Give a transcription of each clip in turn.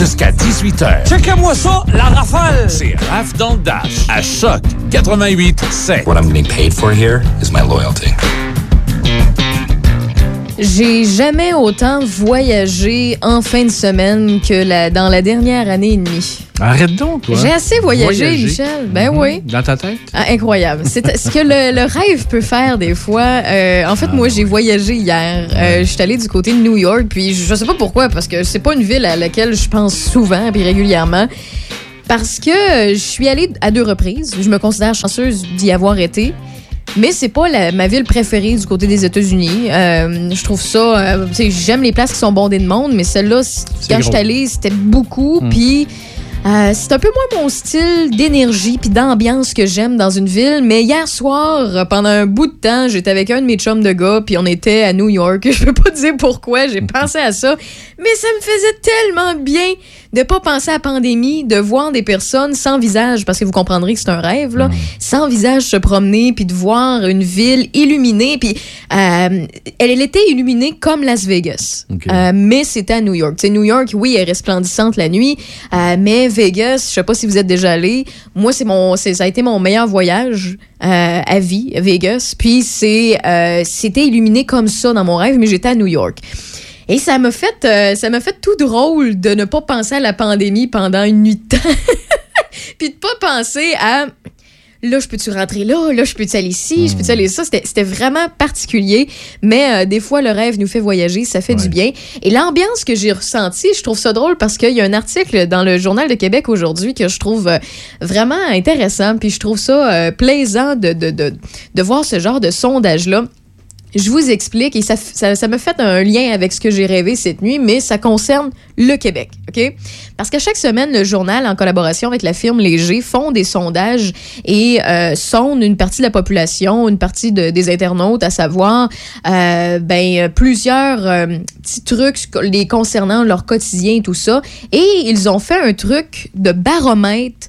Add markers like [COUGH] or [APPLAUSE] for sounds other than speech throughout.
jusqu'à 18h. Checkez-moi ça, la rafale! C'est Raph dans le Dash, à Choc 88 7. What I'm getting paid for here is my loyalty. J'ai jamais autant voyagé en fin de semaine que la- dans la dernière année et demie. Arrête donc, toi. J'ai assez voyagé, Voyager. Michel. Ben Mhm. oui. Dans ta tête? Ah, incroyable. C'est ce que le, le rêve peut faire des fois. Euh, en fait, Ah, moi, j'ai voyagé hier. Euh, je suis allée du côté de New York, puis je sais pas pourquoi, parce que c'est pas une ville à laquelle je pense souvent puis régulièrement. Parce que euh, je suis allée à deux reprises. Je me considère chanceuse d'y avoir été. Mais c'est pas la- ma ville préférée du côté des États-Unis. Euh, je trouve ça. euh, tu sais, J'aime les places qui sont bondées de monde, mais celle-là, quand je gros. suis allée, c'était beaucoup. Mm. Puis. Euh, c'est un peu moins mon style d'énergie puis d'ambiance que j'aime dans une ville. Mais hier soir, pendant un bout de temps, j'étais avec un de mes chums de gars puis on était à New York. [LAUGHS] Je peux pas dire pourquoi, j'ai [LAUGHS] pensé à ça. Mais ça me faisait tellement bien de pas penser à la pandémie, de voir des personnes sans visage, parce que vous comprendrez que c'est un rêve, là, sans visage se promener, puis de voir une ville illuminée, puis euh, elle, elle était illuminée comme Las Vegas, Ok. Euh, mais c'était à New York. Tu sais, New York, oui, elle est resplendissante la nuit, euh, mais Vegas, je sais pas si vous êtes déjà allé, moi, c'est mon, ça a été mon meilleur voyage euh, à vie, Vegas, puis c'est, euh, c'était illuminé comme ça dans mon rêve, mais j'étais à New York. Et ça m'a fait, euh, ça m'a fait tout drôle de ne pas penser à la pandémie pendant une nuit de temps. [LAUGHS] Puis de pas penser à là, je peux-tu rentrer là? Là, je peux-tu aller ici? Je peux-tu aller ça? C'était vraiment particulier. Mais euh, des fois, le rêve nous fait voyager. Ça fait du bien. Et l'ambiance que j'ai ressentie, je trouve ça drôle parce qu'il y a un article dans le Journal de Québec aujourd'hui que je trouve euh, vraiment intéressant. Puis je trouve ça euh, plaisant de, de, de, de voir ce genre de sondage-là. Je vous explique et ça, ça, ça me fait un lien avec ce que j'ai rêvé cette nuit, mais ça concerne le Québec, OK? Parce qu'à chaque semaine, le journal, en collaboration avec la firme Léger, font des sondages et euh, sondent une partie de la population, une partie de- des internautes, à savoir euh, ben, plusieurs euh, petits trucs les concernant leur quotidien et tout ça. Et ils ont fait un truc de baromètre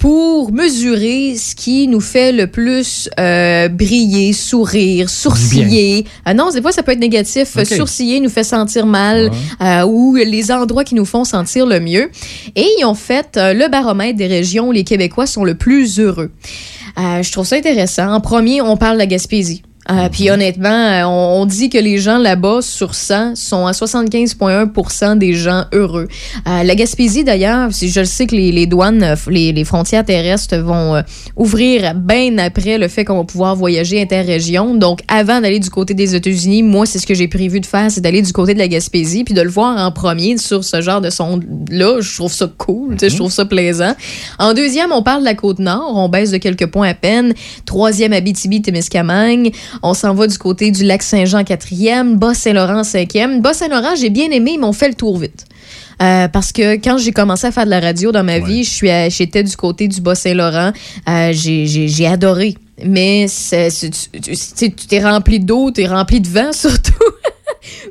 pour mesurer ce qui nous fait le plus euh, briller, sourire, sourciller. Ah non, des fois, ça peut être négatif. Sourciller nous fait sentir mal euh, ou les endroits qui nous font sentir le mieux. Et ils ont fait euh, le baromètre des régions où les Québécois sont le plus heureux. Euh, je trouve ça intéressant. En premier, on parle de la Gaspésie. Euh, Puis honnêtement, euh, on, on dit que les gens là-bas, sur 100, sont à 75,1% des gens heureux. Euh, la Gaspésie, d'ailleurs, si je le sais que les, les douanes, euh, les, les frontières terrestres vont euh, ouvrir bien après le fait qu'on va pouvoir voyager interrégion. Donc, avant d'aller du côté des États-Unis, moi, c'est ce que j'ai prévu de faire, c'est d'aller du côté de la Gaspésie, puis de le voir en premier sur ce genre de son-là. Je trouve ça cool, tu sais, je trouve ça plaisant. En deuxième, on parle de la Côte-Nord. On baisse de quelques points à peine. Troisième, Abitibi-Témiscamingue. On s'en va du côté du lac Saint-Jean, quatrième. Bas-Saint-Laurent, cinquième. Bas-Saint-Laurent, j'ai bien aimé, mais on fait le tour vite. Euh, parce que quand j'ai commencé à faire de la radio dans ma vie, je suis j'étais du côté du Bas-Saint-Laurent. Euh, j'ai- j'ai j'ai adoré. Mais tu t'es rempli d'eau, t'es rempli de vent [LAUGHS] surtout.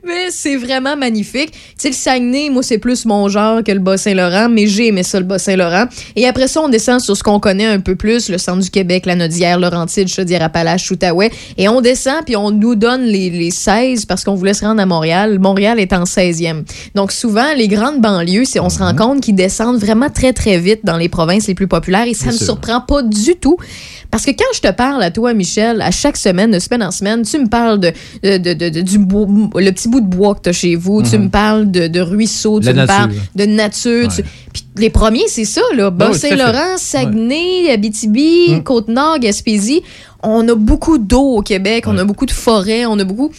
Mais c'est vraiment magnifique. Tu sais, le Saguenay, moi, c'est plus mon genre que le Bas-Saint-Laurent, mais j'ai aimé ça, le Bas-Saint-Laurent. Et après ça, on descend sur ce qu'on connaît un peu plus, le centre du Québec, la Nodière, Laurentide, Chaudière-Appalaches, Outaouais. Et on descend, puis on nous donne les, les 16 parce qu'on voulait se rendre à Montréal. Montréal est en 16e. Donc, souvent, les grandes banlieues, c'est, on se rend compte qu'ils descendent vraiment très, très vite dans les provinces les plus populaires et ça Bien me sûr. surprend pas du tout. Parce que quand je te parle à toi, Michel, à chaque semaine, de semaine en semaine, tu me parles de, de, de- du bois- le petit bout de bois que tu as chez vous, tu me parles de, de ruisseaux, tu me parles de nature. tu- Ouais. Puis les premiers, c'est ça, là. à Bas-Saint-Laurent, Saguenay, Abitibi, Mm. Côte-Nord, Gaspésie. On a beaucoup d'eau au Québec, on a beaucoup de forêts, on a beaucoup.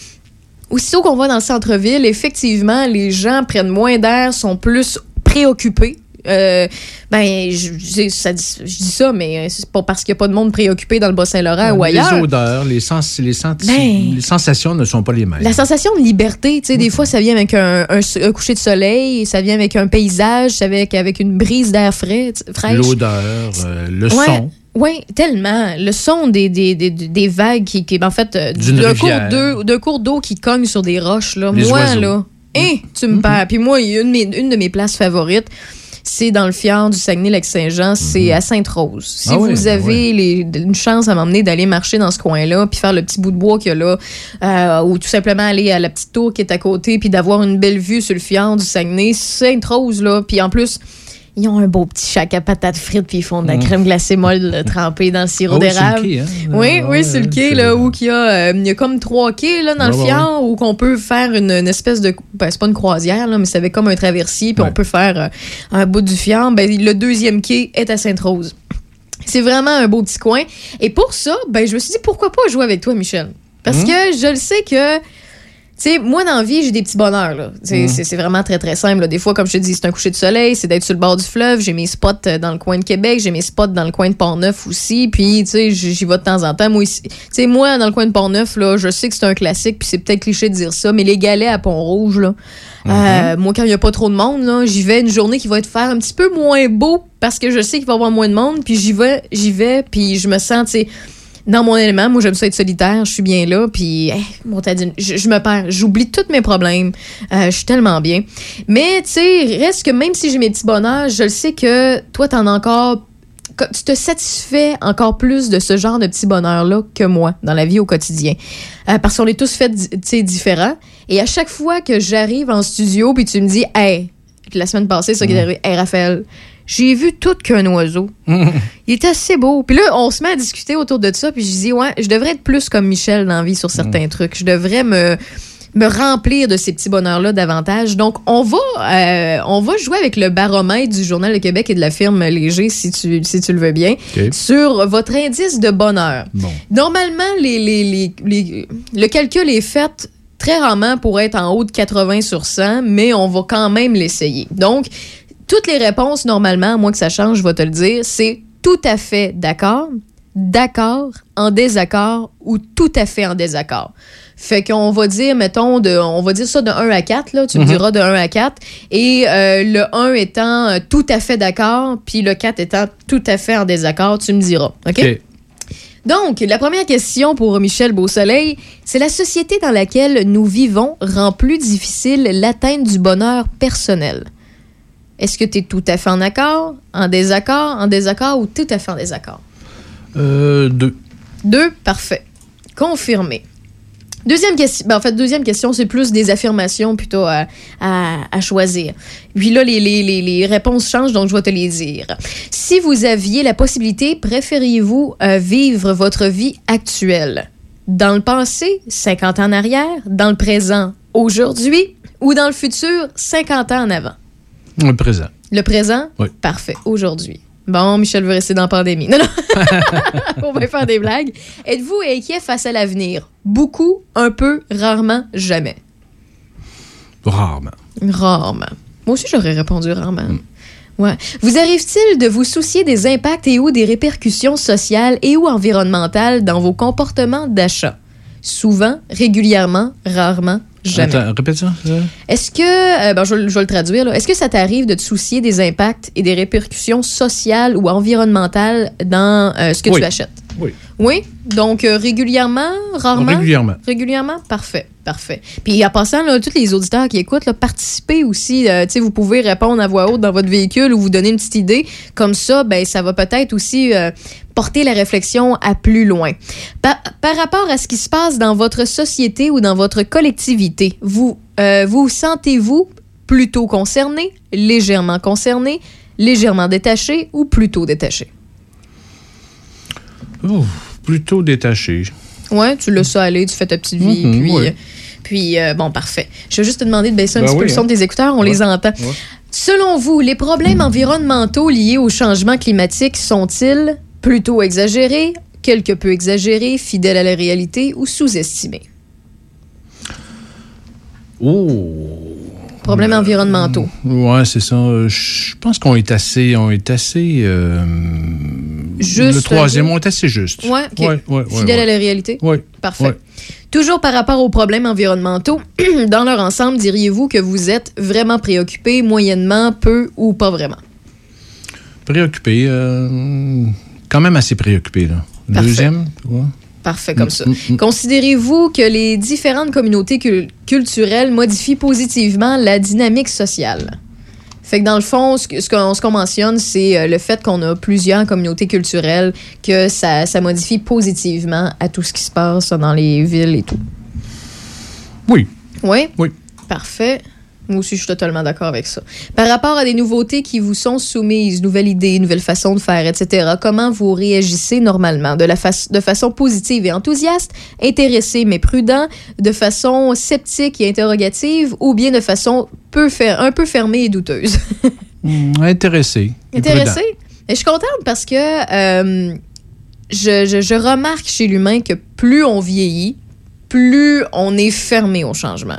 Aussitôt qu'on va dans le centre-ville, effectivement, les gens prennent moins d'air, sont plus préoccupés. Euh, ben, je, je- ça dit- je dis ça, mais c'est pas parce qu'il n'y a pas de monde préoccupé dans le Bas-Saint-Laurent ou ailleurs. Les odeurs, les, sens, les, Ben. les sensations ne sont pas les mêmes. La sensation de liberté, tu sais, des fois, ça vient avec un, un s- un coucher de soleil, ça vient avec un paysage, ça vient avec, avec une brise d'air frais, fraîche. L'odeur, euh, le Ouais, son. Oui, tellement. Le son des, des, des, des vagues qui, qui en fait, euh, D'une d'un cours d'un cours d'eau qui cogne sur des roches. Là. Les moi, oiseaux. là, hein, tu me perds. Puis moi, de une de mes places favorites, c'est dans le fjord du Saguenay-Lac-Saint-Jean, c'est à Sainte-Rose. Si Ah vous oui, avez les- une chance à m'emmener d'aller marcher dans ce coin-là, puis faire le petit bout de bois qu'il y a là, euh, ou tout simplement aller à la petite tour qui est à côté, puis d'avoir une belle vue sur le fjord du Saguenay, Sainte-Rose, là, puis en plus... Ils ont un beau petit chac à patates frites, puis ils font de la crème glacée molle euh, trempée dans le sirop Oh, d'érable. hein? Oui, Ah, oui, c'est le quai, là, où il y, a, euh, il y a comme trois quais là, dans Ouais, le ouais, fjord où qu'on peut faire une, une espèce de. Ben, c'est pas une croisière, là, mais c'est avec comme un traversier, puis on peut faire euh, un bout du fjord. Ben, le deuxième quai est à Sainte-Rose. C'est vraiment un beau petit coin. Et pour ça, ben, je me suis dit, pourquoi pas jouer avec toi, Michel? Parce que je le sais que. Tu sais, moi, dans la vie, j'ai des petits bonheurs. là. Sais, C'est c'est vraiment très, très simple. là. Des fois, comme je te dis, c'est un coucher de soleil, c'est d'être sur le bord du fleuve. J'ai mes spots euh, dans le coin de Québec, j'ai mes spots dans le coin de Port-Neuf aussi. Puis, tu sais, j'y vais de temps en temps. Moi, ici- tu sais, moi, dans le coin de Port-Neuf, là, je sais que c'est un classique, puis c'est peut-être cliché de dire ça, mais les galets à Pont-Rouge, là, euh, moi, quand il n'y a pas trop de monde, là, j'y vais une journée qui va être faire un petit peu moins beau parce que je sais qu'il va y avoir moins de monde, puis j'y vais, j'y vais, puis je me sens, tu sais, dans mon élément. Moi, j'aime ça être solitaire, je suis bien là, puis hey, mon tadine, je, je me perds, j'oublie tous mes problèmes, Euh, je suis tellement bien. Mais, tu sais, reste que même si j'ai mes petits bonheurs, je le sais que toi, t'en as encore tu te satisfais encore plus de ce genre de petits bonheurs-là que moi dans la vie au quotidien. Euh, parce qu'on est tous faits tu sais, différents. Et à chaque fois que j'arrive en studio, puis tu me dis, hey, la semaine passée, ça qui est arrivé, hey, Raphaël, j'ai vu tout qu'un oiseau. [LAUGHS] Il est assez beau. Puis là, on se met à discuter autour de ça, puis je dis, ouais, je devrais être plus comme Michel dans la vie sur certains trucs. Je devrais me me remplir de ces petits bonheurs-là davantage. Donc, on va, euh, on va jouer avec le baromètre du Journal de Québec et de la firme Léger, si tu, si tu le veux bien, sur votre indice de bonheur. Bon. Normalement, les, les- les- les- le calcul est fait très rarement pour être en haut de 80 sur 100, mais on va quand même l'essayer. Donc, toutes les réponses, normalement, à moins que ça change, je vais te le dire, c'est tout à fait d'accord, d'accord, en désaccord ou tout à fait en désaccord. Fait qu'on va dire, mettons, de, on va dire ça de 1 à 4, là, tu me diras de 1 à 4, et euh, le 1 étant euh, tout à fait d'accord, puis le 4 étant tout à fait en désaccord, tu me diras. OK? OK. Donc, la première question pour Michel Beausoleil, c'est la société dans laquelle nous vivons rend plus difficile l'atteinte du bonheur personnel. Est-ce que tu es tout à fait en accord, en désaccord, en désaccord ou tout à fait en désaccord? Euh, deux. Deux, parfait. Confirmé. Deuxième question, ben, en fait, deuxième question, c'est plus des affirmations plutôt à, à- à choisir. Puis là, les, les- les- les réponses changent, donc je vais te les dire. Si vous aviez la possibilité, préfériez-vous euh, vivre votre vie actuelle? Dans le passé, 50 ans en arrière, dans le présent, aujourd'hui, ou dans le futur, 50 ans en avant? Le présent. Le présent? Oui. Parfait. Aujourd'hui. Bon, Michel veut rester dans la pandémie. Non, non. [LAUGHS] On va faire des blagues. Êtes-vous inquiet face à l'avenir? Beaucoup, un peu, rarement, jamais. Rarement. Rarement. Moi aussi, j'aurais répondu rarement. Ouais. Vous arrive-t-il de vous soucier des impacts et ou des répercussions sociales et ou environnementales dans vos comportements d'achat? Souvent, régulièrement, rarement, jamais. Attends, répète ça. ça. Est-ce que, euh, ben, je, vais- je vais le traduire, là. est-ce que ça t'arrive de te soucier des impacts et des répercussions sociales ou environnementales dans euh, ce que Oui. tu achètes? Oui. Oui, donc euh, régulièrement, rarement? Régulièrement. Régulièrement? Parfait, parfait. Puis en passant, là, tous les auditeurs qui écoutent, là, participez aussi. euh, tu sais, vous pouvez répondre à voix haute dans votre véhicule ou vous donner une petite idée. Comme ça, ben, ça va peut-être aussi euh, porter la réflexion à plus loin. Par, par rapport à ce qui se passe dans votre société ou dans votre collectivité, vous euh, vous sentez-vous plutôt concerné, légèrement concerné, légèrement détaché ou plutôt détaché? Oh, plutôt détaché. Ouais, tu laisses ça aller, tu fais ta petite vie, Mhm, puis, euh, puis euh, bon, parfait. Je vais juste te demander de baisser un Ben petit peu le son hein. de tes écouteurs, on Ouais. les entend. Ouais. Selon vous, les problèmes environnementaux liés au changement climatique sont-ils plutôt exagérés, quelque peu exagérés, fidèles à la réalité ou sous-estimés? Oh. Problèmes environnementaux. Ouais, c'est ça. Euh, Je pense qu'on est assez. On est assez. euh, Juste, Le troisième, euh, on est assez juste. Ok. Ouais, ouais. à la réalité? Ouais. Parfait. Toujours par rapport aux problèmes environnementaux, [CLEARS THROAT] dans leur ensemble, diriez-vous que vous êtes vraiment préoccupé, moyennement, peu ou pas vraiment? Préoccupé. euh, quand même assez préoccupé, là. Parfait. Deuxième, ouais. Parfait comme Mm, ça. mm, mm. Considérez-vous que les différentes communautés cul- culturelles modifient positivement la dynamique sociale? Fait que dans le fond, ce qu'on ce mentionne, c'est euh, le fait qu'on a plusieurs communautés culturelles, que ça, ça modifie positivement à tout ce qui se passe dans les villes et tout. Oui. Oui? Oui. Parfait. Moi aussi, je suis totalement d'accord avec ça. Par rapport à des nouveautés qui vous sont soumises, nouvelles idées, nouvelles façons de faire, etc., comment vous réagissez normalement? De, la fa- de façon positive et enthousiaste, intéressé mais prudent, de façon sceptique et interrogative, ou bien de façon peu fer- un peu fermée et douteuse? [LAUGHS] Hum, intéressé. et Intéressé? prudent. Et je suis contente parce que euh, je, je- je remarque chez l'humain que plus on vieillit, plus on est fermé au changement.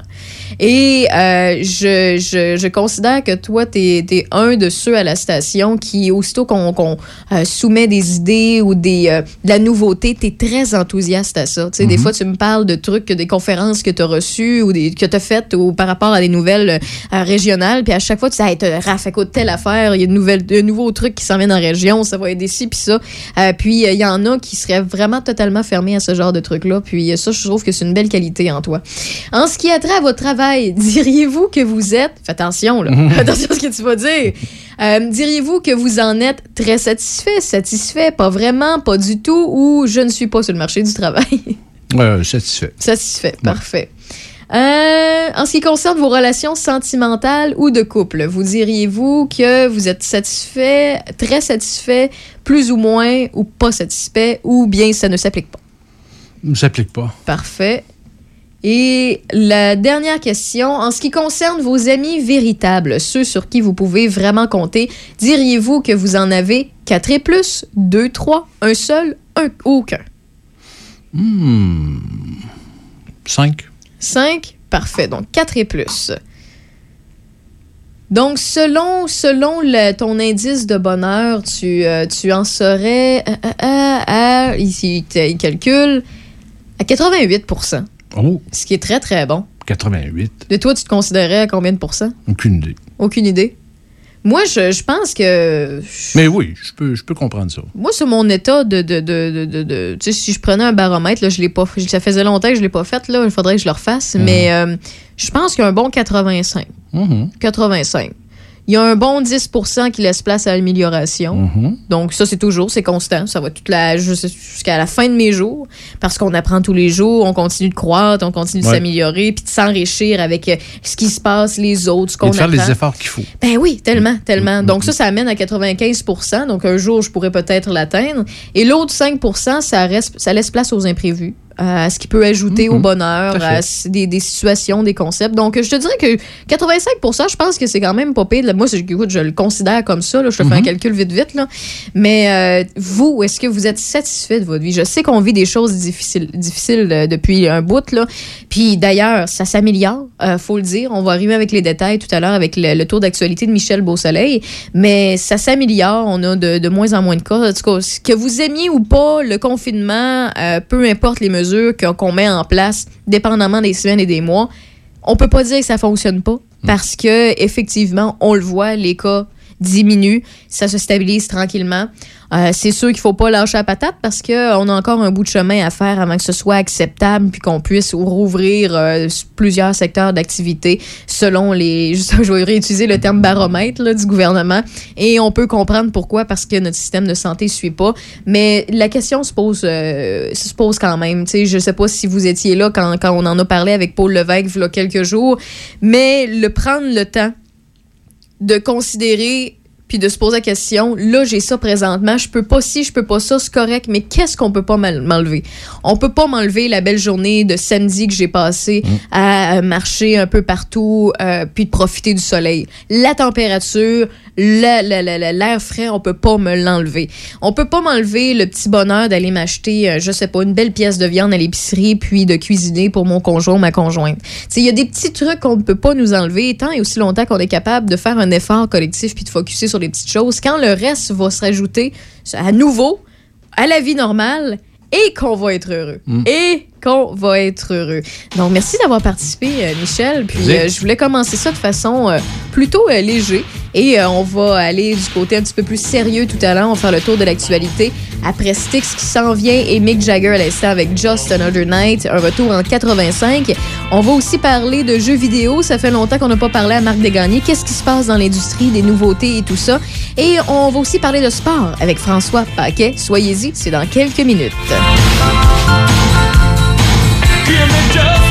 Et euh, je, je, je considère que toi, tu es, un de ceux à la station qui, aussitôt qu'on euh, soumet des idées ou des, euh, de la nouveauté, tu es très enthousiaste à ça. Tu sais, Des fois, tu me parles de trucs, des conférences que tu as reçues ou des, que tu as faites ou par rapport à des nouvelles régionales. Puis à chaque fois, tu dis, hey, Raph, écoute, telle affaire, il y a de, nouvelles, de nouveaux trucs qui s'en viennent en région, ça va aider ci, puis ça. Puis il y en a qui seraient vraiment totalement fermés à ce genre de trucs-là. Puis ça, je trouve que c'est une belle qualité en toi. En ce qui a trait à votre travail, [LAUGHS] diriez-vous que vous êtes, fais attention, là, [LAUGHS] attention à ce que tu vas dire, Euh, diriez-vous que vous en êtes très satisfait, satisfait, pas vraiment, pas du tout, ou je ne suis pas sur le marché du travail? [LAUGHS] Euh, satisfait. Satisfait, parfait. Euh, en ce qui concerne vos relations sentimentales ou de couple, vous diriez-vous que vous êtes satisfait, très satisfait, plus ou moins, ou pas satisfait, ou bien ça ne s'applique pas? Ne s'applique pas. Parfait. Et la dernière question, en ce qui concerne vos amis véritables, ceux sur qui vous pouvez vraiment compter, diriez-vous que vous en avez 4 et plus, 2, 3, un seul, un, aucun? Hmm. Cinq. 5, parfait. Donc 4 et plus. Donc, selon, selon le- ton indice de bonheur, tu, euh, tu en serais euh, euh, euh, à, ici, il calcule, à 88 Oh, ce qui est très, très bon. 88. De toi, tu te considérais à combien de pourcents? Aucune idée. Aucune idée. Moi, je, je pense que. Mais oui, je peux, je peux comprendre ça. Moi, sur mon état de. de, de, de, de- tu sais, si je prenais un baromètre, là, je l'ai pas fait- Ça faisait longtemps que je l'ai pas fait, là. Il faudrait que je le refasse. Mais euh, je pense qu'un bon 85. Mhm, 85. Il y a un bon 10% qui laisse place à l'amélioration. mhm. Donc, ça, c'est toujours, c'est constant. Ça va toute la, jus- jusqu'à la fin de mes jours. Parce qu'on apprend tous les jours, on continue de croître, on continue de Ouais. s'améliorer, puis de s'enrichir avec euh, ce qui se passe, les autres, ce qu'on Et de faire apprend. les efforts qu'il faut. Ben oui, tellement, tellement. Mm, Donc mm, ça, ça amène à 95 Donc un jour, je pourrais peut-être l'atteindre. Et l'autre 5 ça, reste, ça laisse place aux imprévus, à ce qui peut ajouter au Mhm. bonheur, à des, des situations, des concepts. Donc je te dirais que 85 je pense que c'est quand même pas pire. Moi, écoute, je le considère comme ça. là. Je te fais un Mhm. calcul vite, vite. Là. Mais euh, vous, est-ce que vous êtes satisfait de votre vie? Je sais qu'on vit des choses difficiles, difficiles euh, depuis un bout. Là. Puis d'ailleurs, ça s'améliore, euh, faut le dire. On va arriver avec les détails tout à l'heure avec le, le tour d'actualité de Michel Beausoleil. Mais ça s'améliore. On a de, de moins en moins de cas. En tout cas, que vous aimiez ou pas le confinement, euh, peu importe les mesures qu'on met en place, dépendamment des semaines et des mois, on peut pas dire que ça fonctionne pas parce que effectivement, on le voit, les cas diminuent, ça se stabilise tranquillement. Euh, c'est sûr qu'il faut pas lâcher la patate parce que on a encore un bout de chemin à faire avant que ce soit acceptable puis qu'on puisse rouvrir euh, plusieurs secteurs d'activité selon les je [LAUGHS] je vais réutiliser le terme baromètre là, du gouvernement et on peut comprendre pourquoi parce que notre système de santé suit pas. Mais la question se pose euh, se pose quand même sais. Je sais pas si vous étiez là quand, quand on en a parlé avec Paul Levesque il y a quelques jours mais le prendre le temps de considérer puis de se poser la question, là j'ai ça présentement, je peux pas ci, je peux pas ça, c'est correct, mais qu'est-ce qu'on peut pas m'en- m'enlever? On peut pas m'enlever la belle journée de samedi que j'ai passé à euh, marcher un peu partout euh, puis de profiter du soleil. La température, la- la- la- la- l'air frais, on peut pas me l'enlever. On peut pas m'enlever le petit bonheur d'aller m'acheter, euh, je sais pas, une belle pièce de viande à l'épicerie puis de cuisiner pour mon conjoint ou ma conjointe. Il y a des petits trucs qu'on ne peut pas nous enlever tant et aussi longtemps qu'on est capable de faire un effort collectif puis de focuser sur les petites choses. Quand le reste va se rajouter à nouveau à la vie normale et qu'on va être heureux. Et qu'on va être heureux. Donc, merci d'avoir participé, euh, Michel. Puis, euh, je voulais commencer ça de façon euh, plutôt léger. Et on va aller du côté un petit peu plus sérieux tout à l'heure. On va faire le tour de l'actualité. Après Styx qui s'en vient et Mick Jagger à l'instant avec Just Another Night, un retour en 85. On va aussi parler de jeux vidéo. Ça fait longtemps qu'on n'a pas parlé à Marc Desgagnés. Qu'est-ce qui se passe dans l'industrie, des nouveautés et tout ça? Et on va aussi parler de sport avec François Paquet. Soyez-y, c'est dans quelques minutes. Give me just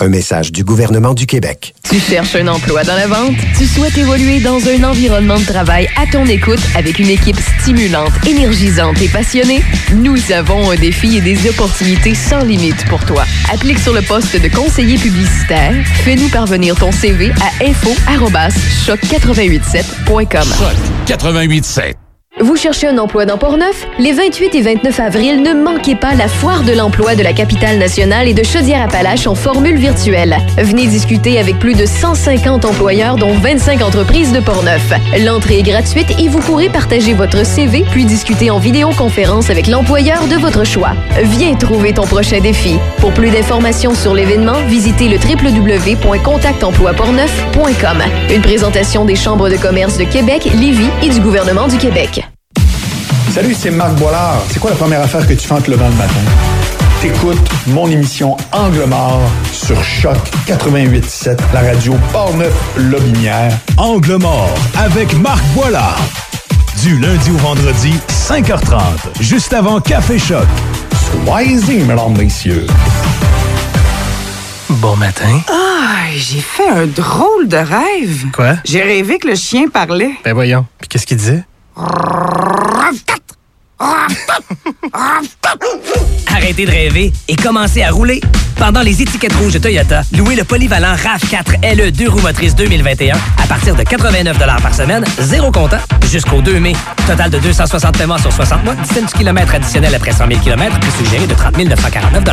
Un message du gouvernement du Québec. Tu cherches un emploi dans la vente? Tu souhaites évoluer dans un environnement de travail à ton écoute avec une équipe stimulante, énergisante et passionnée? Nous avons un défi et des opportunités sans limite pour toi. Applique sur le poste de conseiller publicitaire. Fais-nous parvenir ton CV à info-choc887.com. 88.7. Vous cherchez un emploi dans Port-Neuf? Les 28 et 29 avril, ne manquez pas la foire de l'emploi de la capitale nationale et de Chaudière-Appalaches en formule virtuelle. Venez discuter avec plus de 150 employeurs, dont 25 entreprises de Port-Neuf. L'entrée est gratuite et vous pourrez partager votre CV puis discuter en vidéoconférence avec l'employeur de votre choix. Viens trouver ton prochain défi. Pour plus d'informations sur l'événement, visitez le www.contactemploiportneuf.com. Une présentation des chambres de commerce de Québec, Lévis et du gouvernement du Québec. Salut, c'est Marc Boilard. C'est quoi la première affaire que tu fais en te levant le matin? T'écoutes mon émission Angle mort sur Choc 88.7, la radio Portneuf-Lobinière. Angle mort avec Marc Boilard. Du lundi au vendredi, 5h30, juste avant Café Choc. Soyez-y, mesdames, messieurs. Bon matin. Ah, j'ai fait un drôle de rêve. Quoi? J'ai rêvé que le chien parlait. Ben voyons. Puis qu'est-ce qu'il disait? Arrêtez de rêver et commencez à rouler. Pendant les étiquettes rouges Toyota, louez le polyvalent RAV4 LE 2 roues motrices 2021 à partir de 89 par semaine, zéro comptant, jusqu'au 2 mai. Total de 260 paiements sur 60 mois, 17 km additionnel après 100 000 km, prix suggéré de 30 949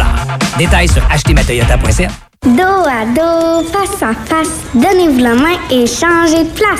Détails sur achetezmatoyota.ca. Dos à dos, face à face, donnez-vous la main et changez de place.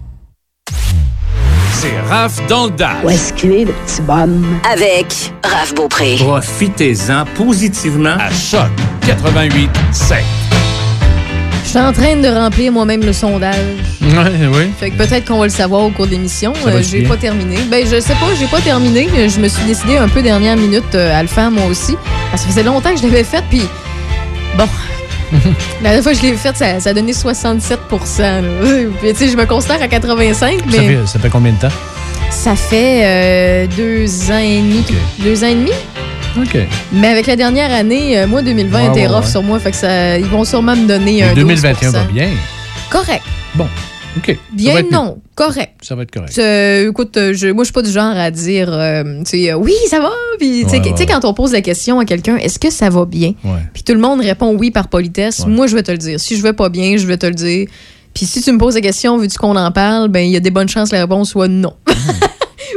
C'est Raph dans le dash. Où est-ce qu'il est, le petit bonhomme? Avec Raph Beaupré. Profitez-en positivement à Choc 88 7. Je suis en train de remplir moi-même le sondage. Oui, oui. Fait que peut-être qu'on va le savoir au cours de l'émission. Euh, j'ai pas terminé. Ben, je sais pas, j'ai pas terminé. Je me suis décidé un peu dernière minute euh, à le faire moi aussi. Parce que ça faisait longtemps que je l'avais fait, puis bon. La dernière fois que je l'ai fait, ça, ça a donné 67 là. Puis, tu sais, je me considère à 85, mais Ça, fait, ça fait combien de temps? ça fait euh, deux ans et demi. Deux ans et demi? OK. Mais avec la dernière année, euh, moi, 2020 Ouais, était ouais, rough ouais. sur moi. Fait que ça, ils vont sûrement me donner un Mais 2021 va 12%. bien. Correct. Bon, OK. Bien, être non. Correct. Ça va être correct. Euh, écoute, euh, je, moi, je suis pas du genre à dire, euh, tu sais, euh, oui, ça va. Puis, tu sais, Ouais, ouais, quand on pose la question à quelqu'un, est-ce que ça va bien? Puis tout le monde répond oui par politesse. Moi, je vais te le dire. Si je vais pas bien, je vais te le dire. Puis si tu me poses la question, veux-tu qu'on en parle? Ben, il y a des bonnes chances que la réponse soit non.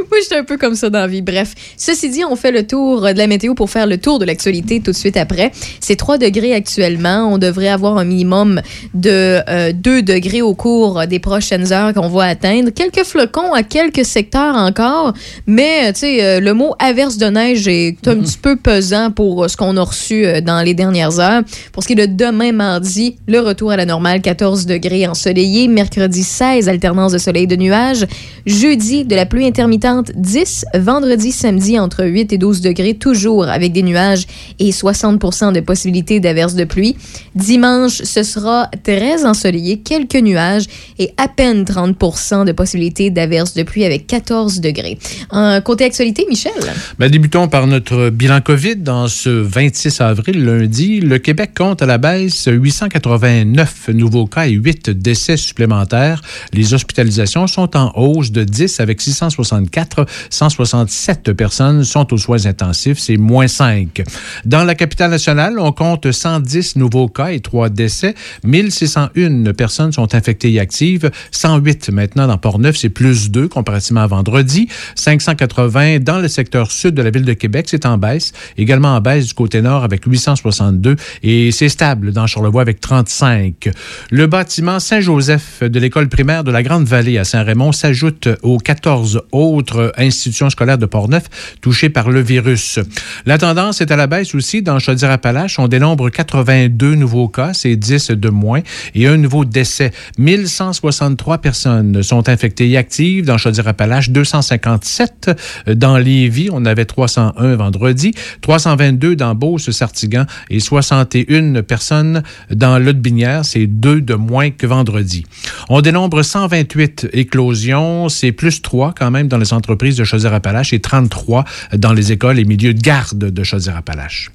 Moi, je suis un peu comme ça dans la vie. Bref, ceci dit, on fait le tour de la météo pour faire le tour de l'actualité tout de suite après. C'est 3 degrés actuellement. On devrait avoir un minimum de euh, 2 degrés au cours des prochaines heures qu'on va atteindre. Quelques flocons à quelques secteurs encore, mais tu sais, euh, le mot averse de neige est un petit peu pesant pour euh, ce qu'on a reçu euh, dans les dernières heures. Pour ce qui est de demain mardi, le retour à la normale, 14 degrés ensoleillé. Mercredi, 16, alternance de soleil et de nuages. Jeudi, de la pluie intermittente, 10. Vendredi, samedi, entre 8 et 12 degrés, toujours avec des nuages et 60 de possibilité d'averse de pluie. Dimanche, ce sera très ensoleillé, quelques nuages et à peine 30 de possibilité d'averse de pluie avec 14 degrés. Euh, côté actualité, Michel? Ben, débutons par notre bilan COVID. Dans ce 26 avril, lundi, le Québec compte à la baisse 889 nouveaux cas et 8 décès supplémentaires. Les hospitalisations sont en hausse de 10 avec 664. 167 personnes sont aux soins intensifs, c'est moins 5. Dans la capitale nationale, on compte 110 nouveaux cas et 3 décès. 1601 personnes sont infectées et actives. 108 maintenant dans Port-Neuf, c'est plus 2 comparativement à vendredi. 580 dans le secteur sud de la ville de Québec, c'est en baisse. Également en baisse du côté nord avec 862 et c'est stable dans Charlevoix avec 35. Le bâtiment Saint-Joseph de l'école primaire de la Grande-Vallée à Saint-Raymond s'ajoute aux 14 autres institutions scolaires de Port-Neuf touchées par le virus. La tendance est à la baisse aussi dans Chaudière-Appalaches. On dénombre 82 nouveaux cas, c'est 10 de moins, et un nouveau décès. 1163 personnes sont infectées et actives dans Chaudière-Appalaches, 257 dans Lévis, on avait 301 vendredi, 322 dans Beauce-Sartigan et 61 personnes dans Lotbinière, c'est deux de moins que vendredi. On dénombre 128 éclosions, c'est plus 3 quand même dans les entreprises de Chaudière-Appalaches et 33 dans les écoles et milieux de garde de Chaudière-Appalaches.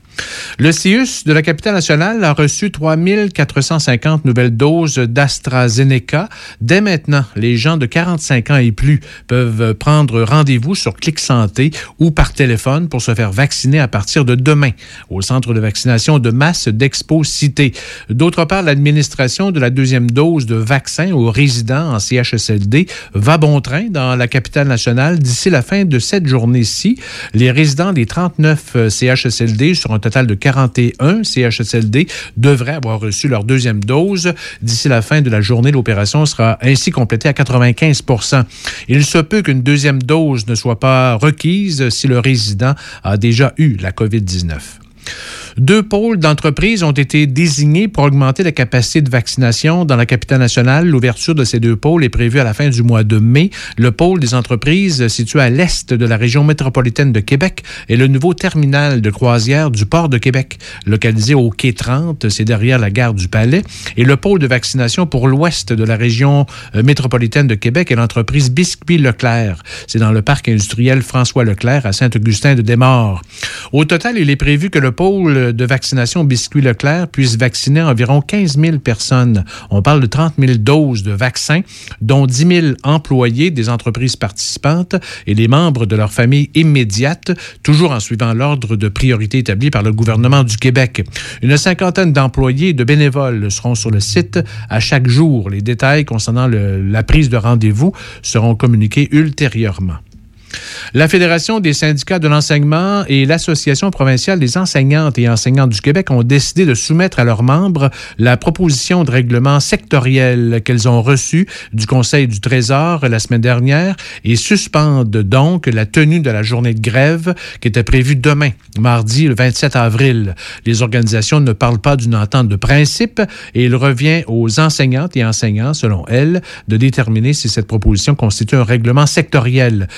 Le CIUS de la capitale nationale a reçu 3450 nouvelles doses d'AstraZeneca. Dès maintenant, les gens de 45 ans et plus peuvent prendre rendez-vous sur Clic Santé ou par téléphone pour se faire vacciner à partir de demain au centre de vaccination de masse d'Expo Cité. D'autre part, l'administration de la deuxième dose de vaccin aux résidents en CHSLD va bon train dans la capitale nationale d'ici la fin de cette journée-ci. Les résidents des 39 CHSLD sur un total de 41 CHSLD devraient avoir reçu leur deuxième dose. D'ici la fin de la journée, l'opération sera ainsi complétée à 95 Il se peut qu'une deuxième dose ne soit pas requise si le résident a déjà eu la COVID-19. Deux pôles d'entreprise ont été désignés pour augmenter la capacité de vaccination dans la capitale nationale. L'ouverture de ces deux pôles est prévue à la fin du mois de mai. Le pôle des entreprises situé à l'est de la région métropolitaine de Québec est le nouveau terminal de croisière du port de Québec, localisé au quai 30, c'est derrière la gare du Palais. Et le pôle de vaccination pour l'ouest de la région euh, métropolitaine de Québec est l'entreprise Biscuit Leclerc. C'est dans le parc industriel François Leclerc à Saint-Augustin de Desmaures. Au total, il est prévu que le pôle de vaccination Biscuit Leclerc puisse vacciner environ 15 000 personnes. On parle de 30 000 doses de vaccins, dont 10 000 employés des entreprises participantes et les membres de leur famille immédiate, toujours en suivant l'ordre de priorité établi par le gouvernement du Québec. Une cinquantaine d'employés et de bénévoles seront sur le site à chaque jour. Les détails concernant la prise de rendez-vous seront communiqués ultérieurement. La Fédération des syndicats de l'enseignement et l'Association provinciale des enseignantes et enseignants du Québec ont décidé de soumettre à leurs membres la proposition de règlement sectoriel qu'elles ont reçue du Conseil du Trésor la semaine dernière et suspendent donc la tenue de la journée de grève qui était prévue demain, mardi le 27 avril. Les organisations ne parlent pas d'une entente de principe et il revient aux enseignantes et enseignants, selon elles, de déterminer si cette proposition constitue un règlement sectoriel.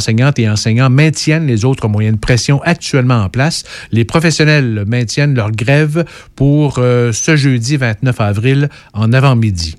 Enseignantes et enseignants maintiennent les autres moyens de pression actuellement en place. Les professionnels maintiennent leur grève pour euh, ce jeudi 29 avril en avant-midi.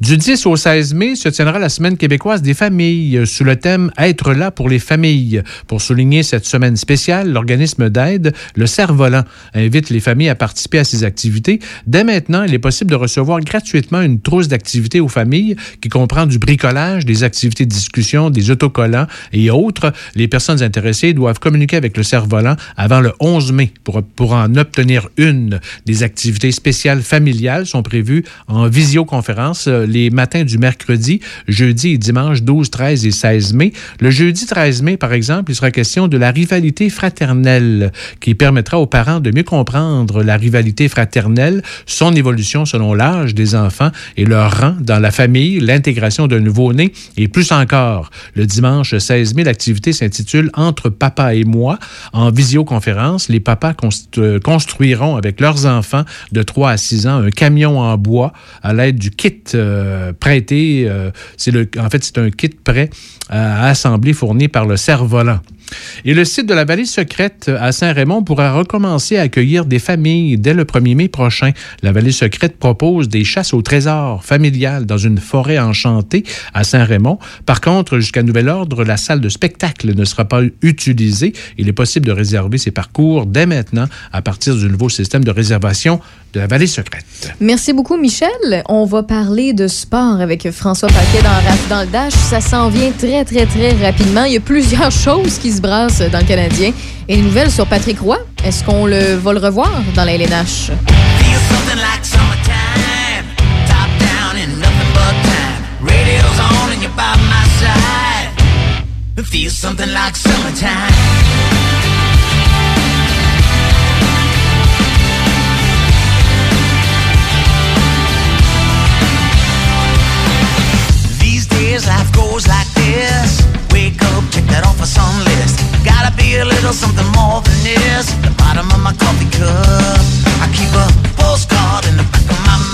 Du 10 au 16 mai se tiendra la Semaine québécoise des familles euh, sous le thème Être là pour les familles. Pour souligner cette semaine spéciale, l'organisme d'aide, le Cerf-Volant, invite les familles à participer à ces activités. Dès maintenant, il est possible de recevoir gratuitement une trousse d'activités aux familles qui comprend du bricolage, des activités de discussion, des autocollants et autres. Les personnes intéressées doivent communiquer avec le Cerf-Volant avant le 11 mai pour, pour en obtenir une. Des activités spéciales familiales sont prévues en visioconférence euh, les matins du mercredi, jeudi et dimanche 12, 13 et 16 mai. Le jeudi 13 mai, par exemple, il sera question de la rivalité fraternelle qui permettra aux parents de mieux comprendre la rivalité fraternelle, son évolution selon l'âge des enfants et leur rang dans la famille, l'intégration d'un nouveau-né et plus encore. Le dimanche 16 mai, l'activité s'intitule Entre papa et moi. En visioconférence, les papas euh, construiront avec leurs enfants de 3 à 6 ans un camion en bois à l'aide du kit euh, prêté. euh, c'est le, en fait, c'est un kit prêt à assembler fourni par le cerf-volant. Et le site de la vallée secrète à Saint-Raymond pourra recommencer à accueillir des familles dès le 1er mai prochain. La vallée secrète propose des chasses au trésor familiales dans une forêt enchantée à Saint-Raymond. Par contre, jusqu'à nouvel ordre, la salle de spectacle ne sera pas utilisée. Il est possible de réserver ces parcours dès maintenant à partir du nouveau système de réservation de la vallée secrète. Merci beaucoup, Michel. On va parler de sport avec François Paquet dans dans le Dash. Ça s'en vient très, très, très rapidement. Il y a plusieurs [LAUGHS] choses qui se brassent dans le Canadien. Et une nouvelle sur Patrick Roy. Est-ce qu'on le, va le revoir dans la LNH? Up, check that off a song list. Gotta be a little something more than this. The bottom of my coffee cup. I keep a postcard in the back of my mind.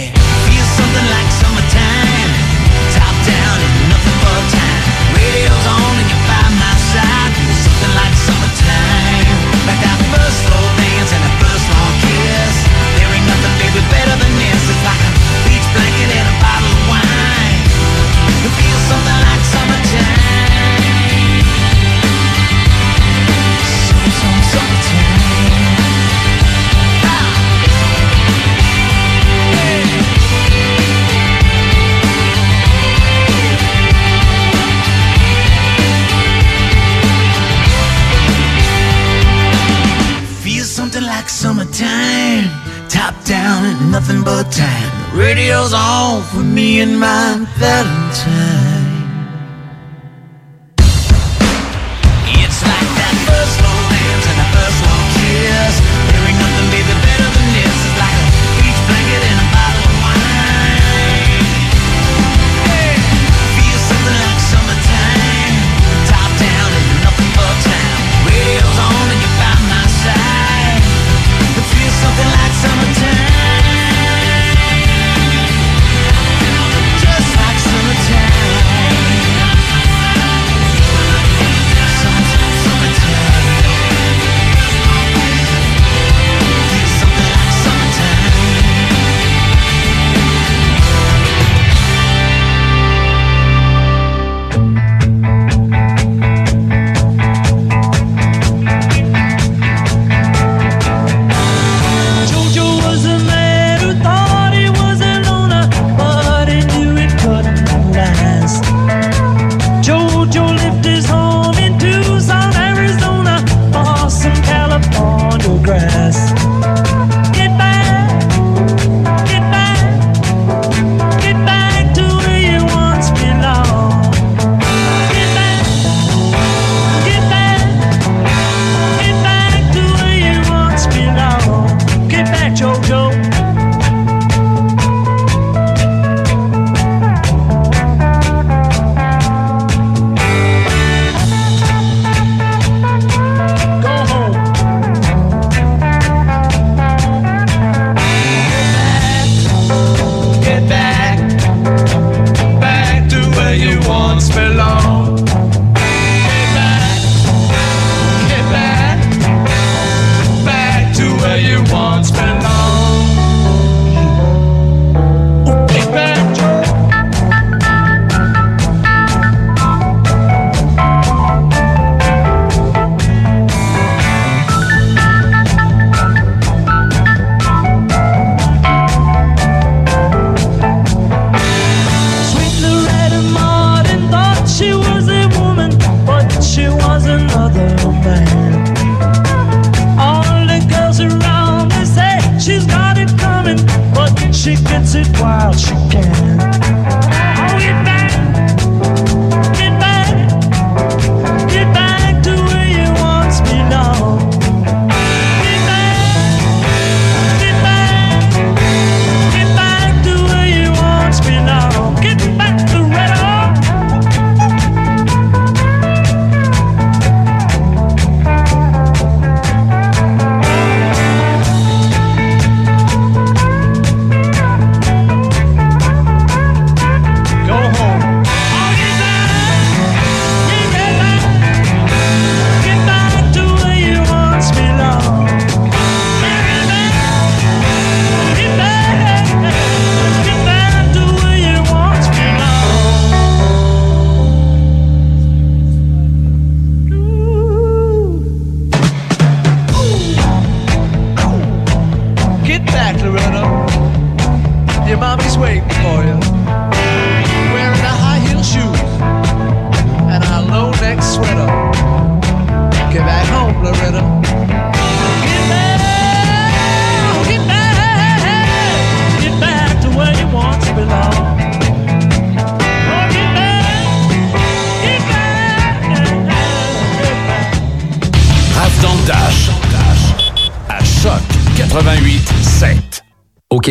nothing but time. Radio's on for me and my Valentine.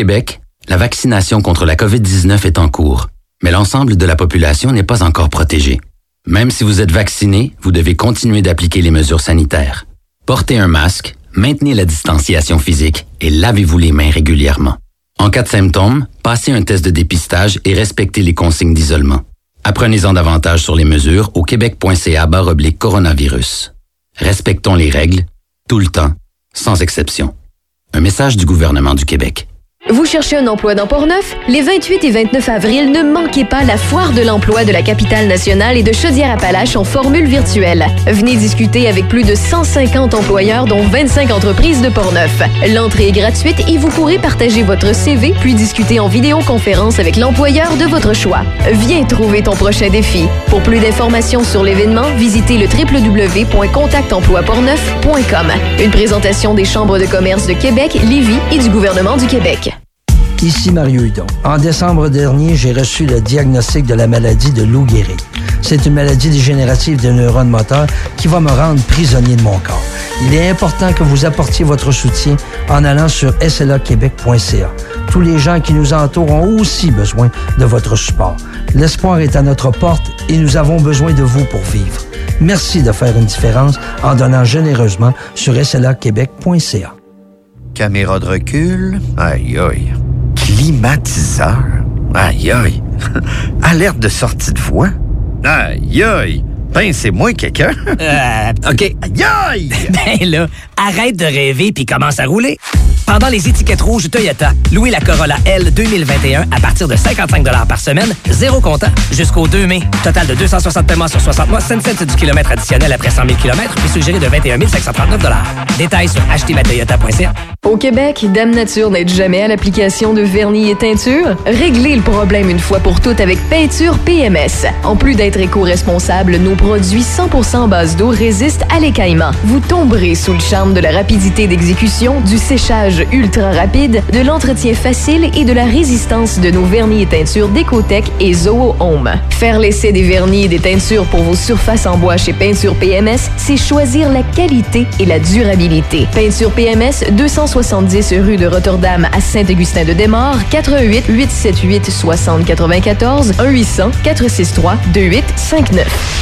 Québec, la vaccination contre la COVID-19 est en cours, mais l'ensemble de la population n'est pas encore protégée. Même si vous êtes vacciné, vous devez continuer d'appliquer les mesures sanitaires. Portez un masque, maintenez la distanciation physique et lavez-vous les mains régulièrement. En cas de symptômes, passez un test de dépistage et respectez les consignes d'isolement. Apprenez-en davantage sur les mesures au québec.ca coronavirus. Respectons les règles, tout le temps, sans exception. Un message du gouvernement du Québec. Vous cherchez un emploi dans Portneuf? Les 28 et 29 avril, ne manquez pas la foire de l'emploi de la capitale nationale et de Chaudière-Appalaches en formule virtuelle. Venez discuter avec plus de 150 employeurs, dont 25 entreprises de Portneuf. L'entrée est gratuite et vous pourrez partager votre CV puis discuter en vidéoconférence avec l'employeur de votre choix. Viens trouver ton prochain défi. Pour plus d'informations sur l'événement, visitez le www.contactemploiportneuf.com. Une présentation des chambres de commerce de Québec, Lévis et du gouvernement du Québec. Ici Mario Hudon. En décembre dernier, j'ai reçu le diagnostic de la maladie de Lou Gehrig. C'est une maladie dégénérative des neurones moteurs qui va me rendre prisonnier de mon corps. Il est important que vous apportiez votre soutien en allant sur slaquebec.ca. Tous les gens qui nous entourent ont aussi besoin de votre support. L'espoir est à notre porte et nous avons besoin de vous pour vivre. Merci de faire une différence en donnant généreusement sur slaquebec.ca. Caméra de recul. Aïe aïe. Climatiseur. Aïe aïe. [LAUGHS] Alerte de sortie de voix. Aïe aïe. Ben, c'est moi quelqu'un. Euh, [LAUGHS] OK. Aïe aïe. [LAUGHS] Ben là, arrête de rêver puis commence à rouler. Pendant les étiquettes rouges Toyota, louez la Corolla L 2021 à partir de 55 par semaine, zéro comptant, jusqu'au 2 mai. Total de 260 paiements sur 60 mois, 5 cents du kilomètre additionnel après 100 000 km, puis suggéré de 21 539 Détails sur achetezmatoyota.ca. Au Québec, Dame Nature n'aide jamais à l'application de vernis et teinture. Réglez le problème une fois pour toutes avec Peinture PMS. En plus d'être éco-responsable, nos produits 100% base d'eau résistent à l'écaillement. Vous tomberez sous le charme de la rapidité d'exécution, du séchage ultra rapide, de l'entretien facile et de la résistance de nos vernis et teintures Décotech et Zoho Home. Faire l'essai des vernis et des teintures pour vos surfaces en bois chez Peinture PMS, c'est choisir la qualité et la durabilité. Peinture PMS, 270 rue de Rotterdam à Saint-Augustin-de-Desmaures, 88 878 6094 1 800 463 2859.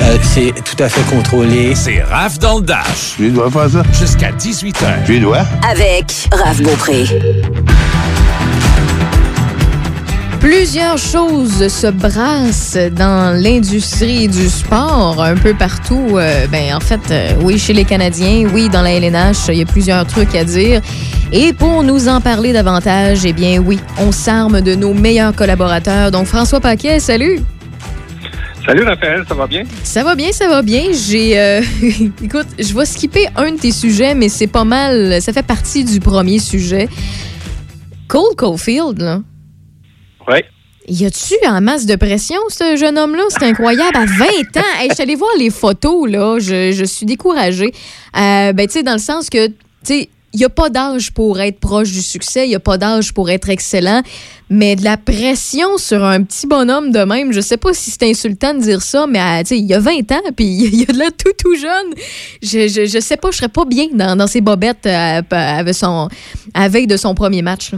Euh, c'est tout à fait contrôlé. C'est Raph dans le Dash. Tu dois faire ça? Jusqu'à 18h. Tu dois? Avec Raph Beaupré. Plusieurs choses se brassent dans l'industrie du sport un peu partout. Euh, ben, en fait, euh, oui, chez les Canadiens, oui, dans la LNH, il y a plusieurs trucs à dire. Et pour nous en parler davantage, eh bien, oui, on s'arme de nos meilleurs collaborateurs. Donc, François Paquet, salut! Salut Raphaël, ça va bien? Ça va bien, ça va bien. J'ai, euh, [LAUGHS] écoute, je vais skipper un de tes sujets, mais c'est pas mal. Ça fait partie du premier sujet. Cole Caulfield, là. Oui. Y a-tu en masse de pression, ce jeune homme-là? C'est incroyable. À 20 ans, hey, je suis allée voir les photos, là. Je, je suis découragée. Euh, ben, tu sais, dans le sens que, tu sais, n'y a pas d'âge pour être proche du succès, il n'y a pas d'âge pour être excellent, mais de la pression sur un petit bonhomme de même, je sais pas si c'est insultant de dire ça, mais euh, il y a 20 ans, puis [LAUGHS] il y a de là tout, tout jeune. Je, je, je sais pas, je serais pas bien dans, dans ses bobettes euh, avec à veille de son premier match.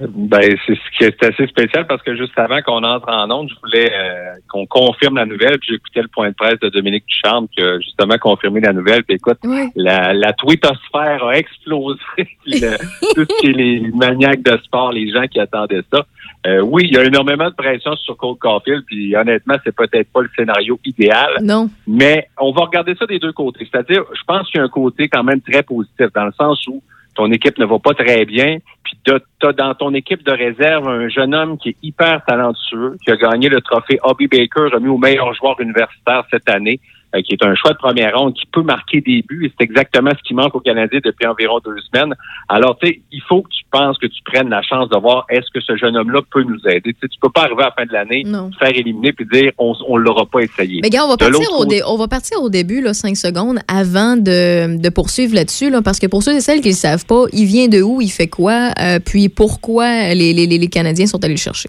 Ben, c'est ce qui est assez spécial parce que juste avant qu'on entre en onde, je voulais euh, qu'on confirme la nouvelle. Puis j'écoutais le point de presse de Dominique Ducharme qui a justement confirmé la nouvelle. Puis écoute, la, la twittosphère a explosé. [LAUGHS] Le- tout ce qui est les maniaques de sport, les gens qui attendaient ça. Euh, oui, il y a énormément de pression sur Cole Caulfield. Puis honnêtement, c'est peut-être pas le scénario idéal. Non. Mais on va regarder ça des deux côtés. C'est-à-dire, je pense qu'il y a un côté quand même très positif dans le sens où ton équipe ne va pas très bien, puis tu dans ton équipe de réserve un jeune homme qui est hyper talentueux, qui a gagné le trophée Hobby Baker remis au meilleur joueur universitaire cette année, euh, qui est un choix de première ronde, qui peut marquer des buts, et c'est exactement ce qui manque aux Canadiens depuis environ deux semaines. Alors, tu sais, il faut que tu penses que tu prennes la chance de voir est-ce que ce jeune homme-là peut nous aider. Tu tu peux pas arriver à la fin de l'année, te faire éliminer puis dire on, on l'aura pas essayé. Mais gars, on va, partir au dé- on va partir au début, là, 5 secondes, avant de, de poursuivre là-dessus, là, parce que pour ceux et celles qui ne savent pas, il vient de où, il fait quoi, euh, puis pourquoi les, les, les Canadiens sont allés le chercher?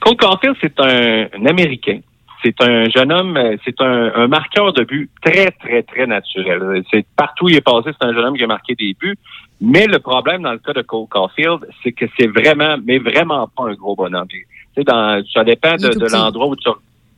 Cole Caulfield, c'est un, un Américain. C'est un jeune homme, c'est un, un marqueur de but très, très, très naturel. C'est partout où il est passé, c'est un jeune homme qui a marqué des buts. Mais le problème dans le cas de Cole Caulfield, c'est que c'est vraiment, mais vraiment pas un gros bonhomme. Tu sais, dans, ça dépend de, de l'endroit où tu,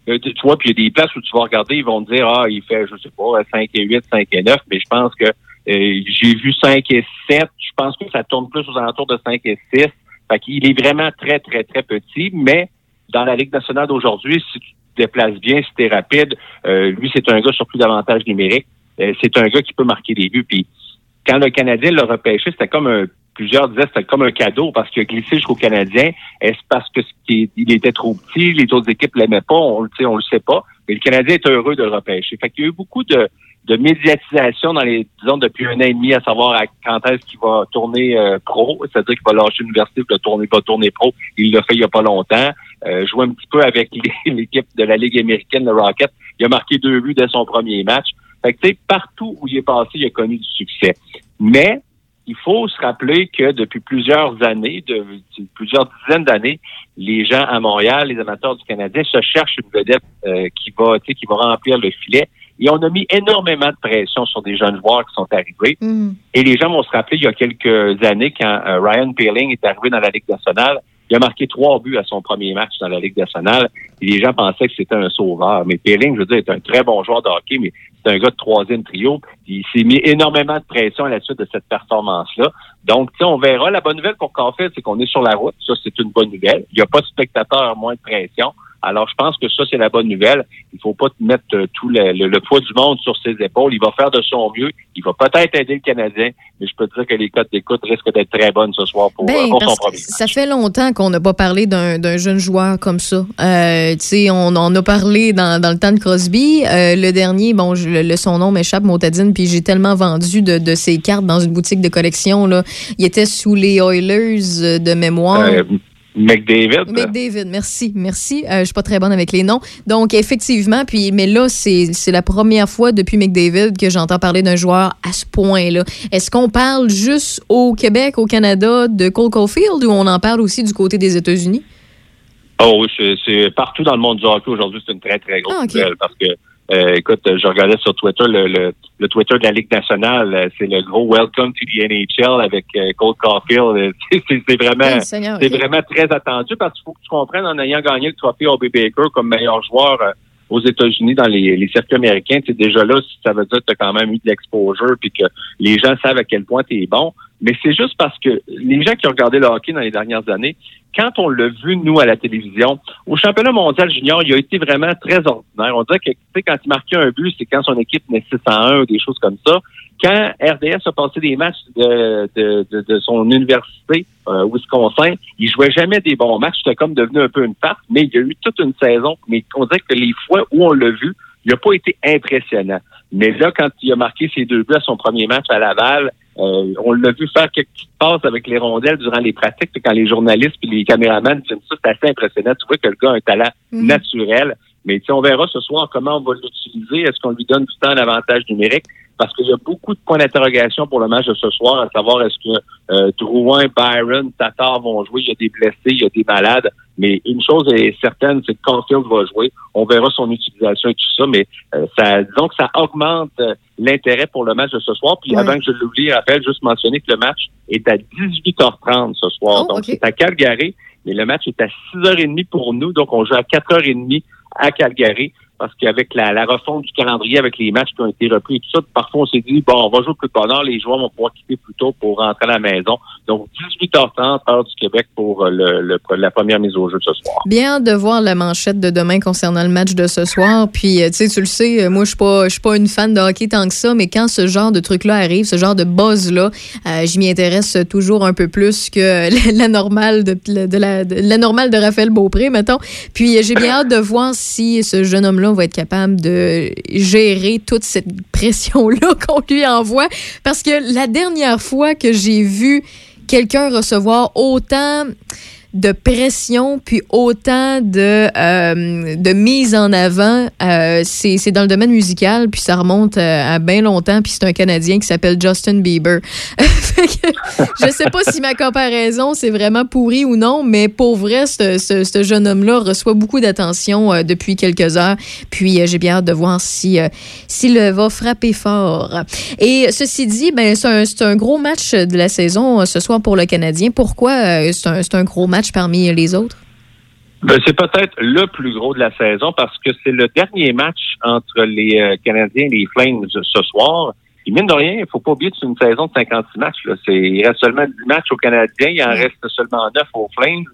euh, tu vois, puis il y a des places où tu vas regarder, ils vont te dire, ah, il fait, je sais pas, 5 et 8, 5 et 9, mais je pense que euh, j'ai vu 5 et 7. Je pense que ça tourne plus aux alentours de 5 et 6. Fait qu'il est vraiment très, très, très petit, mais dans la Ligue nationale d'aujourd'hui, si tu te déplaces bien, es rapide, euh, lui, c'est un gars sur plus d'avantages numériques. Euh, c'est un gars qui peut marquer des buts. Puis quand le Canadien l'a repêché, c'était comme un plusieurs disaient c'était comme un cadeau parce qu'il a glissé jusqu'au Canadien. Est-ce parce que il était trop petit, les autres équipes l'aimaient pas, on, le sait- on le sait pas. Mais le Canadien est heureux de le repêcher. Fait qu'il y a eu beaucoup de, de médiatisation dans les, disons, depuis un an et demi, à savoir à quand est-ce qu'il va tourner euh, pro, c'est-à-dire qu'il va lâcher l'université, il va tourner, va tourner pro. Il l'a fait il y a pas longtemps. Euh, jouer un petit peu avec [LAUGHS] l'équipe de la Ligue américaine, le Rocket. Il a marqué deux buts dès son premier match. Fait que, tu sais, partout où il est passé, il a connu du succès. Mais, il faut se rappeler que depuis plusieurs années, de, de- plusieurs dizaines d'années, les gens à Montréal, les amateurs du Canadien, se cherchent une vedette euh, qui va, tu sais, qui va remplir le filet. Et on a mis énormément de pression sur des jeunes joueurs qui sont arrivés. Et les gens vont se rappeler, il y a quelques années, quand euh, Ryan Peeling est arrivé dans la Ligue nationale, il a marqué trois buts à son premier match dans la Ligue nationale. Et les gens pensaient que c'était un sauveur. Mais Peeling, je veux dire, est un très bon joueur de hockey, mais c'est un gars de troisième trio. Il s'est mis énormément de pression à la suite de cette performance-là. Donc, on verra. La bonne nouvelle pour Caulfield, c'est qu'on est sur la route. Ça, c'est une bonne nouvelle. Il n'y a pas de spectateurs, moins de pression. Alors, je pense que ça, c'est la bonne nouvelle. Il faut pas mettre euh, tout le, le- le poids du monde sur ses épaules. Il va faire de son mieux. Il va peut-être aider le Canadien, mais je peux te dire que les cotes d'écoute risquent d'être très bonnes ce soir pour, Ben, euh, pour son premier. ça fait longtemps qu'on n'a pas parlé d'un jeune joueur comme ça. Euh, tu sais, on en a parlé dans, dans le temps de Crosby. Euh, le dernier, bon, je- le, son nom m'échappe, Motadine, puis j'ai tellement vendu de, de ses cartes dans une boutique de collection. Là. Il était sous les Oilers euh, de mémoire. McDavid. McDavid, merci, merci. Euh, je suis pas très bonne avec les noms. Donc, effectivement, puis, mais là, c'est la première fois depuis McDavid que j'entends parler d'un joueur à ce point-là. Est-ce qu'on parle juste au Québec, au Canada, de Cole Caulfield ou on en parle aussi du côté des États-Unis? Oh oui, c'est- partout dans le monde du hockey aujourd'hui, c'est une très, très grosse Ah, nouvelle parce que, euh, écoute, je regardais sur Twitter, le, le, le Twitter de la Ligue nationale, euh, c'est le gros Welcome to the NHL avec euh, Cole Caulfield. Euh, [LAUGHS] C'est vraiment, c'est vraiment très attendu parce qu'il faut que tu comprennes, en ayant gagné le trophée O.B. Baker comme meilleur joueur euh, aux États-Unis dans les, circuits américains, c'est déjà là, ça veut dire que tu as quand même eu de l'exposure puis que les gens savent à quel point tu es bon. Mais c'est juste parce que les gens qui ont regardé le hockey dans les dernières années, quand on l'a vu, nous, à la télévision, au championnat mondial junior, il a été vraiment très ordinaire. On dirait que, quand il marquait un but, c'est quand son équipe met 6 à 1 ou des choses comme ça. Quand RDS a passé des matchs de, de, de, de son université, euh, Wisconsin, il jouait jamais des bons matchs. C'était comme devenu un peu une farce, mais il y a eu toute une saison. Mais on dirait que les fois où on l'a vu, il n'a pas été impressionnant. Mais là, quand il a marqué ses deux buts à son premier match à Laval, euh, on l'a vu faire quelques petites passes avec les rondelles durant les pratiques. Quand les journalistes et les caméramans filment ça, c'est assez impressionnant. Tu vois que le gars a un talent Mhm. naturel. Mais on verra ce soir comment on va l'utiliser. Est-ce qu'on lui donne du temps en avantage numérique? Parce qu'il y a beaucoup de points d'interrogation pour le match de ce soir, à savoir est-ce que euh, Drouin, Byron, Tatar vont jouer? Il y a des blessés, il y a des malades. Mais une chose est certaine, c'est que Caulfield va jouer. On verra son utilisation et tout ça, mais euh, ça, disons que ça augmente euh, l'intérêt pour le match de ce soir. Puis avant que je l'oublie, rappelle juste mentionner que le match est à 18h30 ce soir. Oh, donc c'est à Calgary, mais le match est à 6h30 pour nous. Donc on joue à 4h30 à Calgary. Parce qu'avec la, refonte du calendrier, avec les matchs qui ont été repris et tout ça, parfois on s'est dit, bon, on va jouer plus de bonheur, les joueurs vont pouvoir quitter plus tôt pour rentrer à la maison. Donc 18h30, heure du Québec pour euh, le, le- la première mise au jeu de ce soir. Bien de voir la manchette de demain concernant le match de ce soir. Puis, euh, tu sais, tu le sais, euh, moi, je suis pas, une fan de hockey tant que ça, mais quand ce genre de truc-là arrive, ce genre de buzz-là, je m'y intéresse toujours un peu plus que [LAUGHS] la, normale de, la, la normale de Raphaël Beaupré, mettons. Puis, j'ai bien hâte de voir si ce jeune homme-là va être capable de gérer toute cette pression-là [LAUGHS] qu'on lui envoie. Parce que la dernière fois que j'ai vu quelqu'un recevoir autant de pression puis autant de, euh, de mise en avant, euh, c'est dans le domaine musical, puis ça remonte euh, à bien longtemps, puis c'est un Canadien qui s'appelle Justin Bieber. [LAUGHS] Je sais pas si ma comparaison c'est vraiment pourri ou non, mais pour vrai, ce, ce- jeune homme-là reçoit beaucoup d'attention euh, depuis quelques heures, puis j'ai bien hâte de voir si s'il va frapper fort. Et ceci dit, ben c'est un, un gros match de la saison ce soir pour le Canadien. Pourquoi c'est un, un gros match parmi les autres? Ben, c'est peut-être le plus gros de la saison parce que c'est le dernier match entre les euh, Canadiens et les Flames ce soir. Et mine de rien, il faut pas oublier que c'est une saison de 56 matchs. Là. Il reste seulement 10 matchs aux Canadiens, il en reste seulement 9 aux Flames.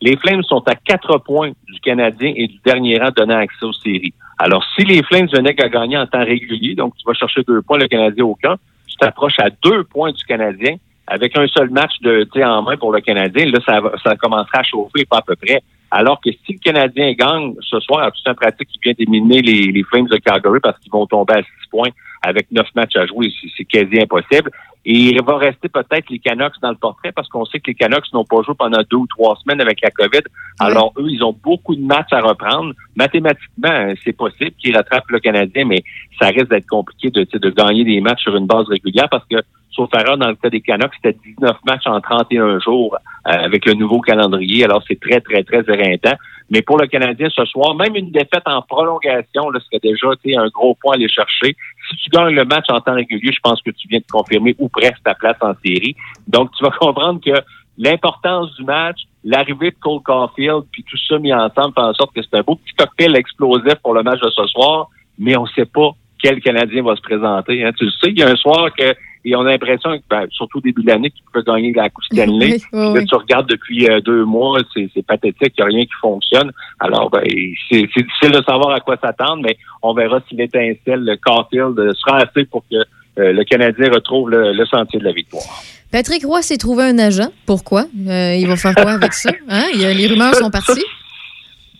Les Flames sont à 4 points du Canadien et du dernier rang donnant accès aux séries. Alors, si les Flames venaient qu'à gagner en temps régulier, donc tu vas chercher deux points, le Canadien au camp, tu t'approches à deux points du Canadien avec un seul match de tu sais, en main pour le Canadien, là, ça, ça commencera à chauffer, pas à peu près. Alors que si le Canadien gagne ce soir, tout un pratique, il vient d'éliminer les, les Flames de Calgary parce qu'ils vont tomber à six points avec neuf matchs à jouer, c'est- quasi impossible. Et il va rester peut-être les Canucks dans le portrait parce qu'on sait que les Canucks n'ont pas joué pendant deux ou trois semaines avec la COVID. Alors eux, ils ont beaucoup de matchs à reprendre. Mathématiquement, c'est possible qu'ils rattrapent le Canadien, mais ça risque d'être compliqué de, tu sais, de gagner des matchs sur une base régulière parce que, sauf erreur, dans le cas des Canucks, c'était 19 matchs en 31 jours euh, avec le nouveau calendrier. Alors c'est très, très, très éreintant. Mais pour le Canadien ce soir, même une défaite en prolongation, là, serait déjà un gros point à aller chercher. Si tu gagnes le match en temps régulier, je pense que tu viens de confirmer ou presque ta place en série. Donc, tu vas [LAUGHS] comprendre que l'importance du match, l'arrivée de Cole Caulfield, puis tout ça mis ensemble fait en sorte que c'est un beau petit cocktail explosif pour le match de ce soir, mais on ne sait pas quel Canadien va se présenter. hein. Tu le sais, il y a un soir que et on a l'impression, que, ben, surtout au début de l'année, qu'il peut gagner la Coupe Stanley. [LAUGHS] Oui, oui, là, tu regardes depuis euh, deux mois, c'est c'est pathétique, il n'y a rien qui fonctionne. Alors, ben, c'est c'est difficile de savoir à quoi s'attendre, mais on verra si l'étincelle, le Caulfield, euh, sera assez pour que euh, le Canadien retrouve le, le sentier de la victoire. Patrick Roy s'est trouvé un agent. Pourquoi? Euh, il va faire quoi avec ça? [LAUGHS] Hein? Les rumeurs sont parties.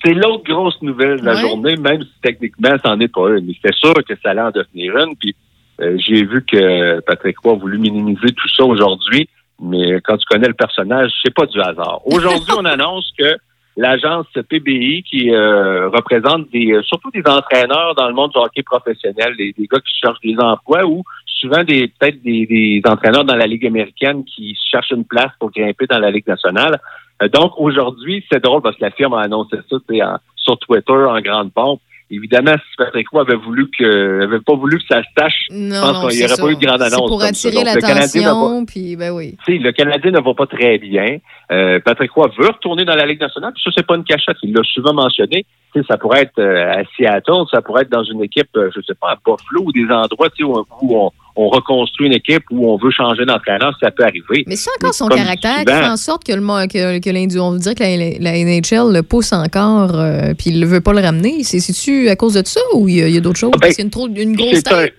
C'est l'autre grosse nouvelle de la Ouais. journée, même si techniquement, c'en est pas une. Mais c'était sûr que ça allait en devenir une. Puis euh, j'ai vu que Patrick Roy a voulu minimiser tout ça aujourd'hui. Mais quand tu connais le personnage, c'est pas du hasard. Aujourd'hui, on [LAUGHS] annonce que l'agence PBI, qui euh, représente des, euh, surtout des entraîneurs dans le monde du hockey professionnel, des, des gars qui cherchent des emplois ou souvent des peut-être des, des entraîneurs dans la Ligue américaine qui cherchent une place pour grimper dans la Ligue nationale. Euh, donc aujourd'hui, c'est drôle parce que la firme a annoncé ça en- sur Twitter en grande pompe. Évidemment, si Patrick Roy avait voulu que avait pas voulu que ça se sache, Non, je pense qu'il n'y aurait ça. pas eu de grande annonce. Pour attirer l'attention, puis ben oui. le Canadien ne va pas très bien. Euh, Patrick Roy veut retourner dans la Ligue nationale. Puis ça, c'est pas une cachette. Il l'a souvent mentionné. Tu sais, ça pourrait être euh, à Seattle, ça pourrait être dans une équipe, euh, je sais pas, à Buffalo ou des endroits tu sais, où, où on, on reconstruit une équipe, où on veut changer d'entraîneur, ça peut arriver. Mais c'est encore son caractère qui fait en sorte que le que, que on veut dire que la, la NHL le pousse encore, euh, puis il ne veut pas le ramener. C'est- C'est-tu à cause de ça ou il y a, d'autres choses? Parce qu'il y a une, trop- une grosse C'est tête.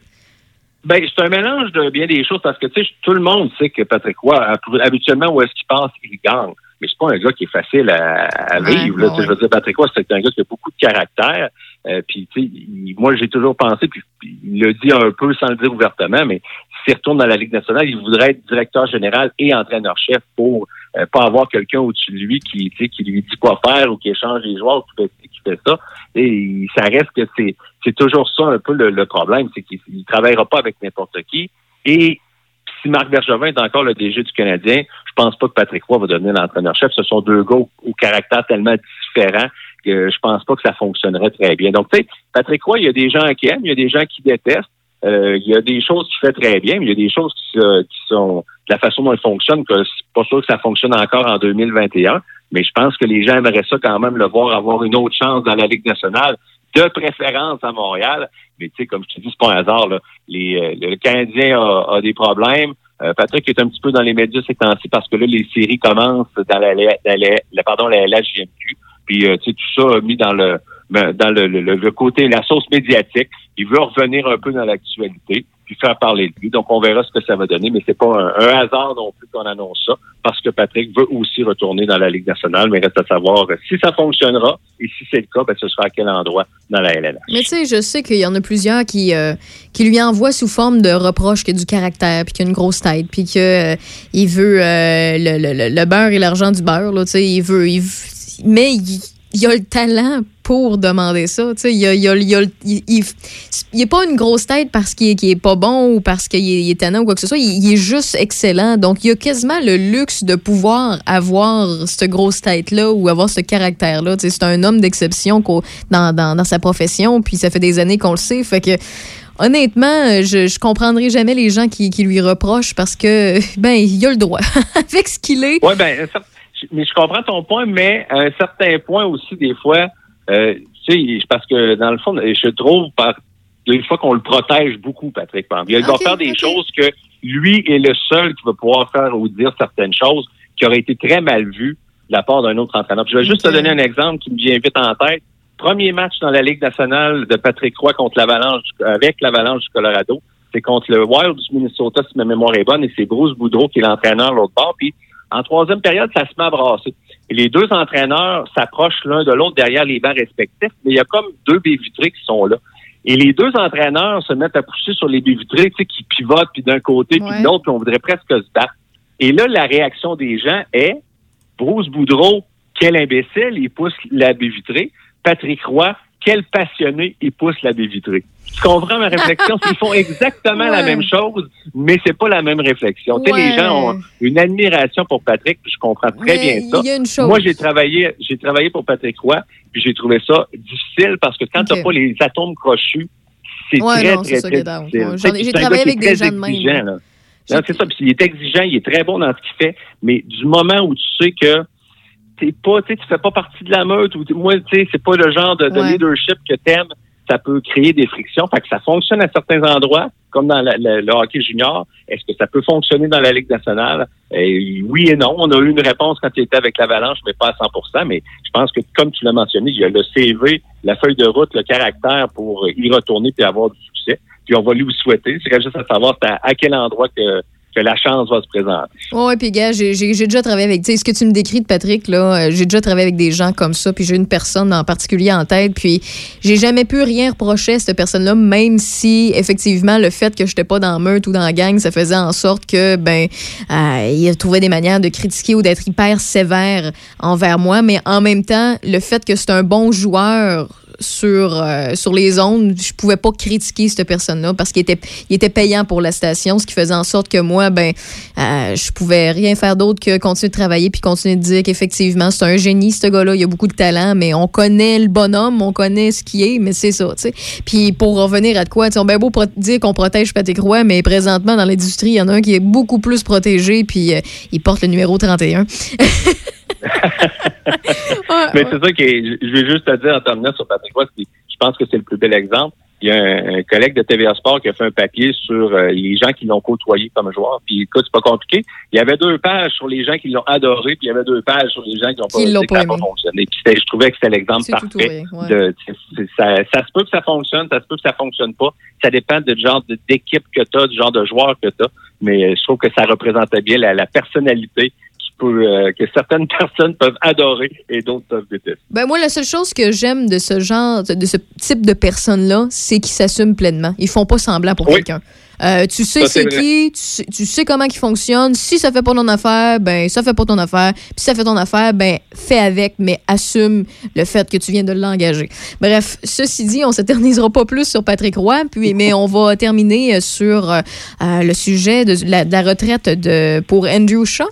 ben, c'est un mélange de bien des choses parce que tu sais, tout le monde sait que Patrick Roy, habituellement, où est-ce qu'il passe, il gagne. Mais c'est pas un gars qui est facile à, à Ouais, vivre. là. ouais, Je veux dire, Patrick Roy, c'est un gars qui a beaucoup de caractère. Euh, puis, moi, j'ai toujours pensé, puis il le dit un peu sans le dire ouvertement, mais s'il retourne dans la Ligue nationale, il voudrait être directeur général et entraîneur-chef pour euh, pas avoir quelqu'un au-dessus de lui qui, qui lui dit quoi faire ou qui échange les joueurs ou qui fait, qui fait ça. Et ça reste que c'est c'est toujours ça un peu le, le problème, c'est qu'il ne travaillera pas avec n'importe qui. Et si Marc Bergevin est encore le DG du Canadien, je pense pas que Patrick Roy va devenir l'entraîneur-chef. Ce sont deux gars au, caractère tellement différent que je pense pas que ça fonctionnerait très bien. Donc, tu sais, Patrick Roy, il y a des gens qui aiment, il y a des gens qui détestent. Euh, il y a des choses qu'il fait très bien, mais il y a des choses qui, qui sont de la façon dont il fonctionne, que c'est pas sûr que ça fonctionne encore en 2021. Mais je pense que les gens aimeraient ça quand même le voir avoir une autre chance dans la Ligue nationale, de préférence à Montréal. Mais tu sais, comme je te dis, c'est pas un hasard. Là. Les, euh, le Canadien a, a des problèmes. Euh, Patrick est un petit peu dans les médias ces temps-ci parce que là, les séries commencent dans la, la, la, pardon, la. Puis euh, tu sais, tout ça mis dans le ben, dans le, le, le côté, la sauce médiatique. Il veut revenir un peu dans l'actualité, faire parler de lui. Donc, on verra ce que ça va donner, mais c'est pas un, hasard non plus qu'on annonce ça, parce que Patrick veut aussi retourner dans la Ligue nationale, mais reste à savoir euh, si ça fonctionnera, et si c'est le cas, ben, ce sera à quel endroit dans la LNH. Mais tu sais, je sais qu'il y en a plusieurs qui, euh, qui lui envoient sous forme de reproches qu'il a du caractère, puis qu'il a une grosse tête, puis qu'il il veut euh, le, le- le- beurre et l'argent du beurre. Tu sais, il veut, il veut- mais il, il a le talent pour demander ça. Il il a- il pas une grosse tête parce qu'il est, qu'il est pas bon ou parce qu'il est, est ou quoi que ce soit. Il, est juste excellent. Donc, il a quasiment le luxe de pouvoir avoir cette grosse tête-là ou avoir ce caractère-là. C'est un homme d'exception dans, dans, sa profession, puis ça fait des années qu'on le sait. Fait que honnêtement, je, je comprendrai jamais les gens qui, lui reprochent parce que, [LAUGHS] ben, il a le droit. [LAUGHS] Avec ce qu'il est. Oui, ben, mais je comprends ton point, mais à un certain point aussi, des fois, euh, tu sais, parce que dans le fond, je trouve par des fois qu'on le protège beaucoup, Patrick. Exemple. Il va Ok, faire des choses que lui est le seul qui va pouvoir faire ou dire certaines choses qui auraient été très mal vues de la part d'un autre entraîneur. Puis je vais juste te donner un exemple qui me vient vite en tête. Premier match dans la Ligue nationale de Patrick Roy contre l'Avalanche, avec l'Avalanche du Colorado. C'est contre le Wild du Minnesota, si ma mémoire est bonne, et c'est Bruce Boudreau qui est l'entraîneur l'autre bord. Puis en troisième période, ça se met à brasser. Et les deux entraîneurs s'approchent l'un de l'autre derrière les bancs respectifs, mais il y a comme deux baies vitrées qui sont là. Et les deux entraîneurs se mettent à pousser sur les baies vitrées, tu sais, qui pivotent, puis d'un côté, puis de l'autre, puis on voudrait presque se battre. Et là, la réaction des gens est Bruce Boudreau, quel imbécile, il pousse la baie vitrée. Patrick Roy, quel passionné, il pousse la baie vitrée. Tu comprends ma réflexion? Ils font exactement la même chose, mais c'est pas la même réflexion. Tu sais, les gens ont une admiration pour Patrick, puis je comprends très Mais bien ça. y a une chose. Moi, j'ai travaillé, j'ai travaillé pour Patrick Roy, puis j'ai trouvé ça difficile parce que quand t'as pas les atomes crochus, c'est Ouais, très, non, très, difficile. J'ai travaillé avec des gens de même, là. Non, c'est ça. Puis il est exigeant, il est très bon dans ce qu'il fait, mais du moment où tu sais que t'es pas, tu sais, tu fais pas partie de la meute ou moi, tu sais, c'est pas le genre de, de Ouais. leadership que t'aimes, ça peut créer des frictions. Que ça fonctionne à certains endroits, comme dans le hockey junior. Est-ce que ça peut fonctionner dans la Ligue nationale? Oui et non. On a eu une réponse quand il était avec l'Avalanche, mais pas à 100% Mais je pense que, comme tu l'as mentionné, il y a le CV, la feuille de route, le caractère pour y retourner puis avoir du succès. Puis on va lui souhaiter. C'est juste à savoir à quel endroit que, que la chance va se présenter. Ouais, puis gars, j'ai déjà travaillé avec, tu sais, ce que tu me décris de Patrick, là, euh, j'ai déjà travaillé avec des gens comme ça, puis j'ai une personne en particulier en tête, puis j'ai jamais pu rien reprocher à cette personne-là, même si, effectivement, le fait que j'étais pas dans meute ou dans la gang, ça faisait en sorte que, ben, euh, il trouvait des manières de critiquer ou d'être hyper sévère envers moi, mais en même temps, le fait que c'est un bon joueur sur, euh, sur les ondes, je pouvais pas critiquer cette personne-là parce qu'il était, il était payant pour la station, ce qui faisait en sorte que moi, ben, euh, je pouvais rien faire d'autre que continuer de travailler puis continuer de dire qu'effectivement, c'est un génie, ce gars-là, il a beaucoup de talent, mais on connaît le bonhomme, on connaît ce qui est, mais c'est ça, tu sais. Puis pour revenir à de quoi, on bien beau dire qu'on protège Patrick Roy, mais présentement, dans l'industrie, il y en a un qui est beaucoup plus protégé, puis euh, il porte le numéro 31. [LAUGHS] [LAUGHS] Mais c'est ça que je vais juste te dire en terminant sur Patrick Roy, je pense que c'est le plus bel exemple. Il y a un, un collègue de TVA Sport qui a fait un papier sur euh, les gens qui l'ont côtoyé comme joueur. Puis écoute, c'est pas compliqué. Il y avait deux pages sur les gens qui l'ont adoré, puis il y avait deux pages sur les gens qui l'ont pas, pas fonctionné. Puis je trouvais que c'était l'exemple parfait. ouais. de, ça, ça se peut que ça fonctionne, ça se peut que ça fonctionne pas. Ça dépend du genre d'équipe que tu as, du genre de joueur que tu as. Mais euh, je trouve que ça représentait bien la, la personnalité peut, euh, que certaines [LAUGHS] personnes peuvent adorer et d'autres peuvent détester. Ben moi, la seule chose que j'aime de ce genre, de ce type de personnes-là, c'est qu'ils s'assument pleinement. Ils font pas semblant pour Oui. quelqu'un. Euh, tu sais c'est qui, tu sais, tu sais comment ils fonctionnent. Si ça fait pas ton affaire, ben ça fait pas ton affaire. Puis si ça fait ton affaire, ben fais avec, mais assume le fait que tu viens de l'engager. Bref, ceci dit, on s'éternisera pas plus sur Patrick Roy, puis [LAUGHS] mais on va terminer euh, sur euh, le sujet de la, de la retraite de pour Andrew Shaw.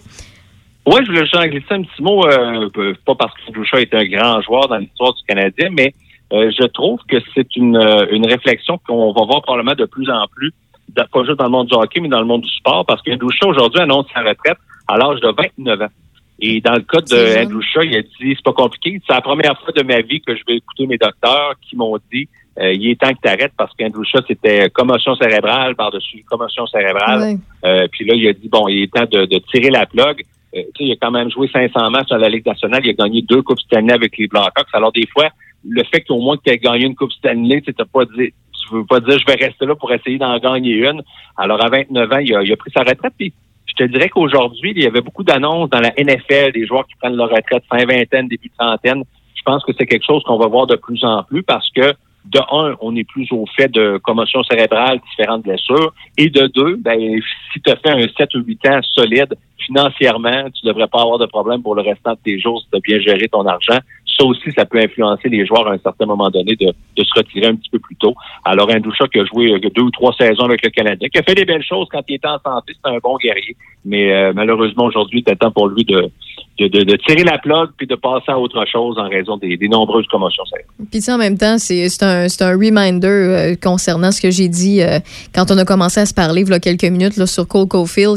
Oui, je voulais juste en glisser un petit mot, euh, pas parce que est un grand joueur dans l'histoire du Canadien, mais euh, je trouve que c'est une, euh, une réflexion qu'on va voir probablement de plus en plus, pas juste dans le monde du hockey, mais dans le monde du sport, parce que aujourd'hui annonce sa retraite à l'âge de 29 ans. Et dans le cas de jeune. Andrew Shaw, il a dit c'est pas compliqué. C'est la première fois de ma vie que je vais écouter mes docteurs qui m'ont dit euh, il est temps que tu arrêtes parce qu'Andrew Shaw, c'était commotion cérébrale par-dessus commotion cérébrale. Euh, puis là, il a dit bon, il est temps de, de tirer la plug. Euh, il a quand même joué 500 matchs dans la Ligue nationale. Il a gagné deux Coupes Stanley avec les Blackhawks. Alors, des fois, le fait qu'au moins que tu aies gagné une Coupe Stanley, tu pas dit, tu veux pas dire je vais rester là pour essayer d'en gagner une. Alors, à 29 ans, il a, il a pris sa retraite. Puis, je te dirais qu'aujourd'hui, il y avait beaucoup d'annonces dans la NFL, des joueurs qui prennent leur retraite fin vingtaine, début trentaine. Je pense que c'est quelque chose qu'on va voir de plus en plus parce que de un, on est plus au fait de commotion cérébrale, différentes blessures. Et de deux, ben, si tu as fait un 7 ou 8 ans solide, financièrement, tu devrais pas avoir de problème pour le restant de tes jours si tu as bien géré ton argent. Ça aussi, ça peut influencer les joueurs à un certain moment donné de, de se retirer un petit peu plus tôt. Alors, un Doucha qui a joué euh, deux ou trois saisons avec le Canadien, qui a fait des belles choses quand il était en santé, c'est un bon guerrier. Mais euh, malheureusement, aujourd'hui, c'est temps pour lui de, de, tirer la plug puis de passer à autre chose en raison des, nombreuses commotions. Puis en même temps, c'est un, un reminder euh, concernant ce que j'ai dit euh, quand on a commencé à se parler il y a quelques minutes là, sur Cole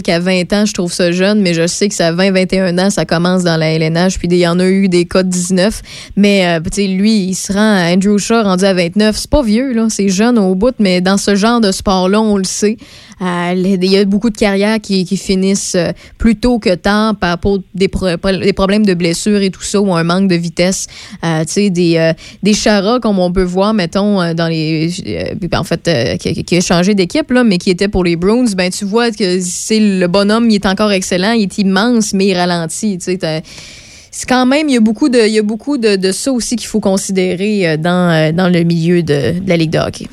qu'à 20 ans, je trouve ça jeune, mais je sais que ça 20-21 ans, ça commence dans la LNH, puis il y en a eu des cas de 19. Mais euh, lui, il se rend à Andrew Shaw rendu à 29. C'est pas vieux, c'est jeune au bout, mais dans ce genre de sport-là, on le sait. Euh, il y a beaucoup de carrières qui, finissent euh, plus tôt que tard par, pour des, problèmes de blessures et tout ça, ou un manque de vitesse. Euh, tu sais, des, euh, des comme on peut voir, mettons, dans les. puis, en fait, qui, qui a changé d'équipe, mais qui était pour les Bruins, ben, tu vois que c'est le bonhomme, il est encore excellent, il est immense, mais il ralentit. Tu sais, c'est quand même, il y a beaucoup de, il y a beaucoup de, ça aussi qu'il faut considérer dans, dans le milieu de, de la Ligue de hockey.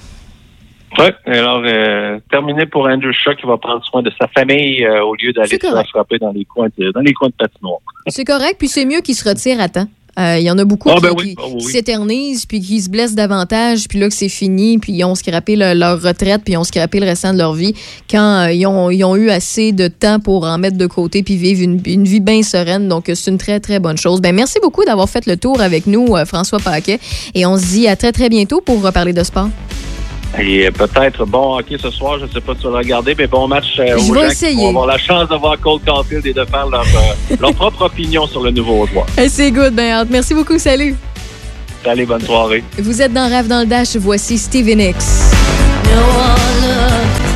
Oui, alors euh, terminé pour Andrew Shaw qui va prendre soin de sa famille euh, au lieu d'aller se frapper dans les coins de, dans les coins de patinoire. C'est correct, puis c'est mieux qu'il se retire à temps. Euh, Il y en a beaucoup Ah, qui, ben oui, ah, oui, s'éternisent, puis qui se blessent davantage, puis là que c'est fini, puis ils ont scrappé le- leur retraite, puis ils ont scrappé le restant de leur vie quand euh, ils, ont, ils ont eu assez de temps pour en mettre de côté, puis vivre une, une vie bien sereine. Donc, c'est une très, très bonne chose. Ben, merci beaucoup d'avoir fait le tour avec nous, euh, François Paquet, et on se dit à très, très bientôt pour reparler de sport. Et euh, peut-être bon hockey ce soir, je ne sais pas si tu vas le regarder, mais bon match euh, Je aux vais gens essayer. qui vont avoir la chance de voir Cole Caulfield et de faire leur, euh, [LAUGHS] leur propre opinion sur le nouveau droit. Eh, C'est good, ben, merci beaucoup, salut. Allez, bonne soirée. Vous êtes dans Rave dans le Dash, voici Steven X. Away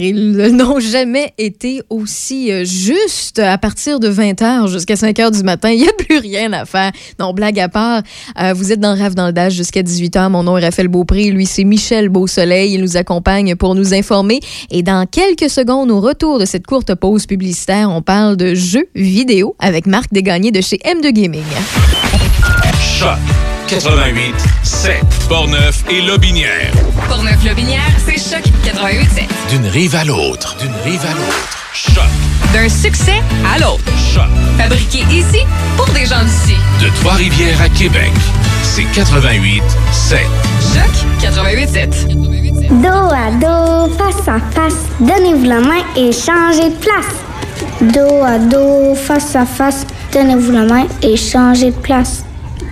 Ils [LAUGHS] n'ont jamais été aussi euh, justes à partir de 20h jusqu'à 5h du matin. Il n'y a plus rien à faire. Non, blague à part, euh, vous êtes dans Rave dans le Dash jusqu'à 18h. Mon nom est Raphaël Beaupré. Lui, c'est Michel Beausoleil. Il nous accompagne pour nous informer. Et dans quelques secondes, au retour de cette courte pause publicitaire, on parle de jeux vidéo avec Marc Desgagnés de chez M2 Gaming. Choc 88 7 Portneuf et Lobinière. Portneuf-Lobinière, c'est Choc 88.7. D'une rive à l'autre. D'une rive à l'autre. Choc. D'un succès à l'autre. Choc. Fabriqué ici pour des gens d'ici. De Trois-Rivières à Québec. C'est 88 7. Choc 88.7. Dos à dos, face à face, donnez-vous la main et changez de place. Dos à dos, face à face, donnez-vous la main et changez de place.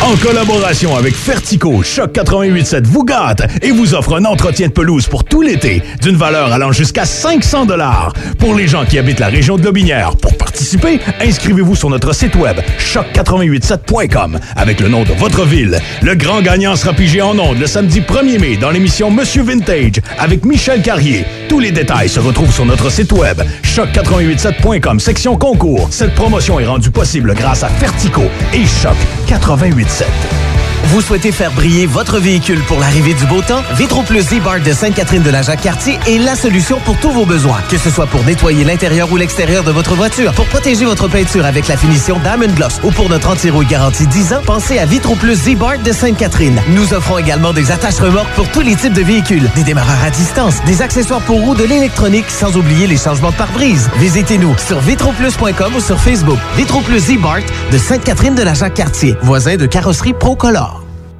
En collaboration avec Fertico, Choc 887 vous gâte et vous offre un entretien de pelouse pour tout l'été d'une valeur allant jusqu'à 500 dollars pour les gens qui habitent la région de Lobinière. Pour participer, inscrivez-vous sur notre site web choc887.com avec le nom de votre ville. Le grand gagnant sera pigé en ondes le samedi 1er mai dans l'émission Monsieur Vintage avec Michel Carrier. Tous les détails se retrouvent sur notre site web choc887.com section concours. Cette promotion est rendue possible grâce à Fertico et Choc 887. Vous souhaitez faire briller votre véhicule pour l'arrivée du beau temps? Vitro Plus Z-Bar de Sainte-Catherine de la Jacques-Cartier est la solution pour tous vos besoins. Que ce soit pour nettoyer l'intérieur ou l'extérieur de votre voiture, pour protéger votre peinture avec la finition Diamond Gloss ou pour notre anti-rouille garantie 10 ans, pensez à Vitro Plus Z-Bar de Sainte-Catherine. Nous offrons également des attaches remorques pour tous les types de véhicules, des démarreurs à distance, des accessoires pour roues, de l'électronique, sans oublier les changements de pare-brise. Visitez-nous sur vitroplus.com ou sur Facebook. Vitro Plus Z-Bar de Sainte-Catherine de la Jacques-Cartier, voisin de carrosserie Procolor.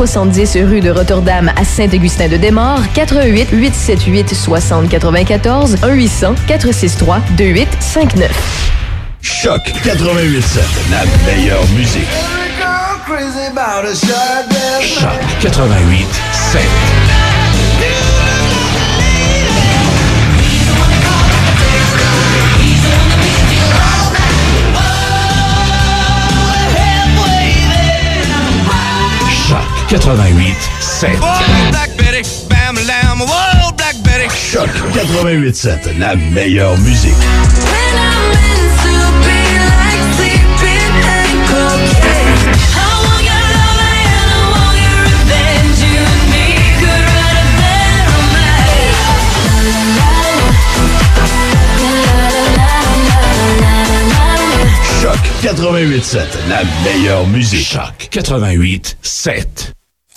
270 rue de Rotterdam à Saint-Augustin-de-Desmaures, 88 878 60 94 1 800 463 2859. Choc 887, la meilleure musique. Choc 88 7. Choc 88 7. Choc 887, la meilleure musique. Choc 887, la meilleure musique. Choc 88 7.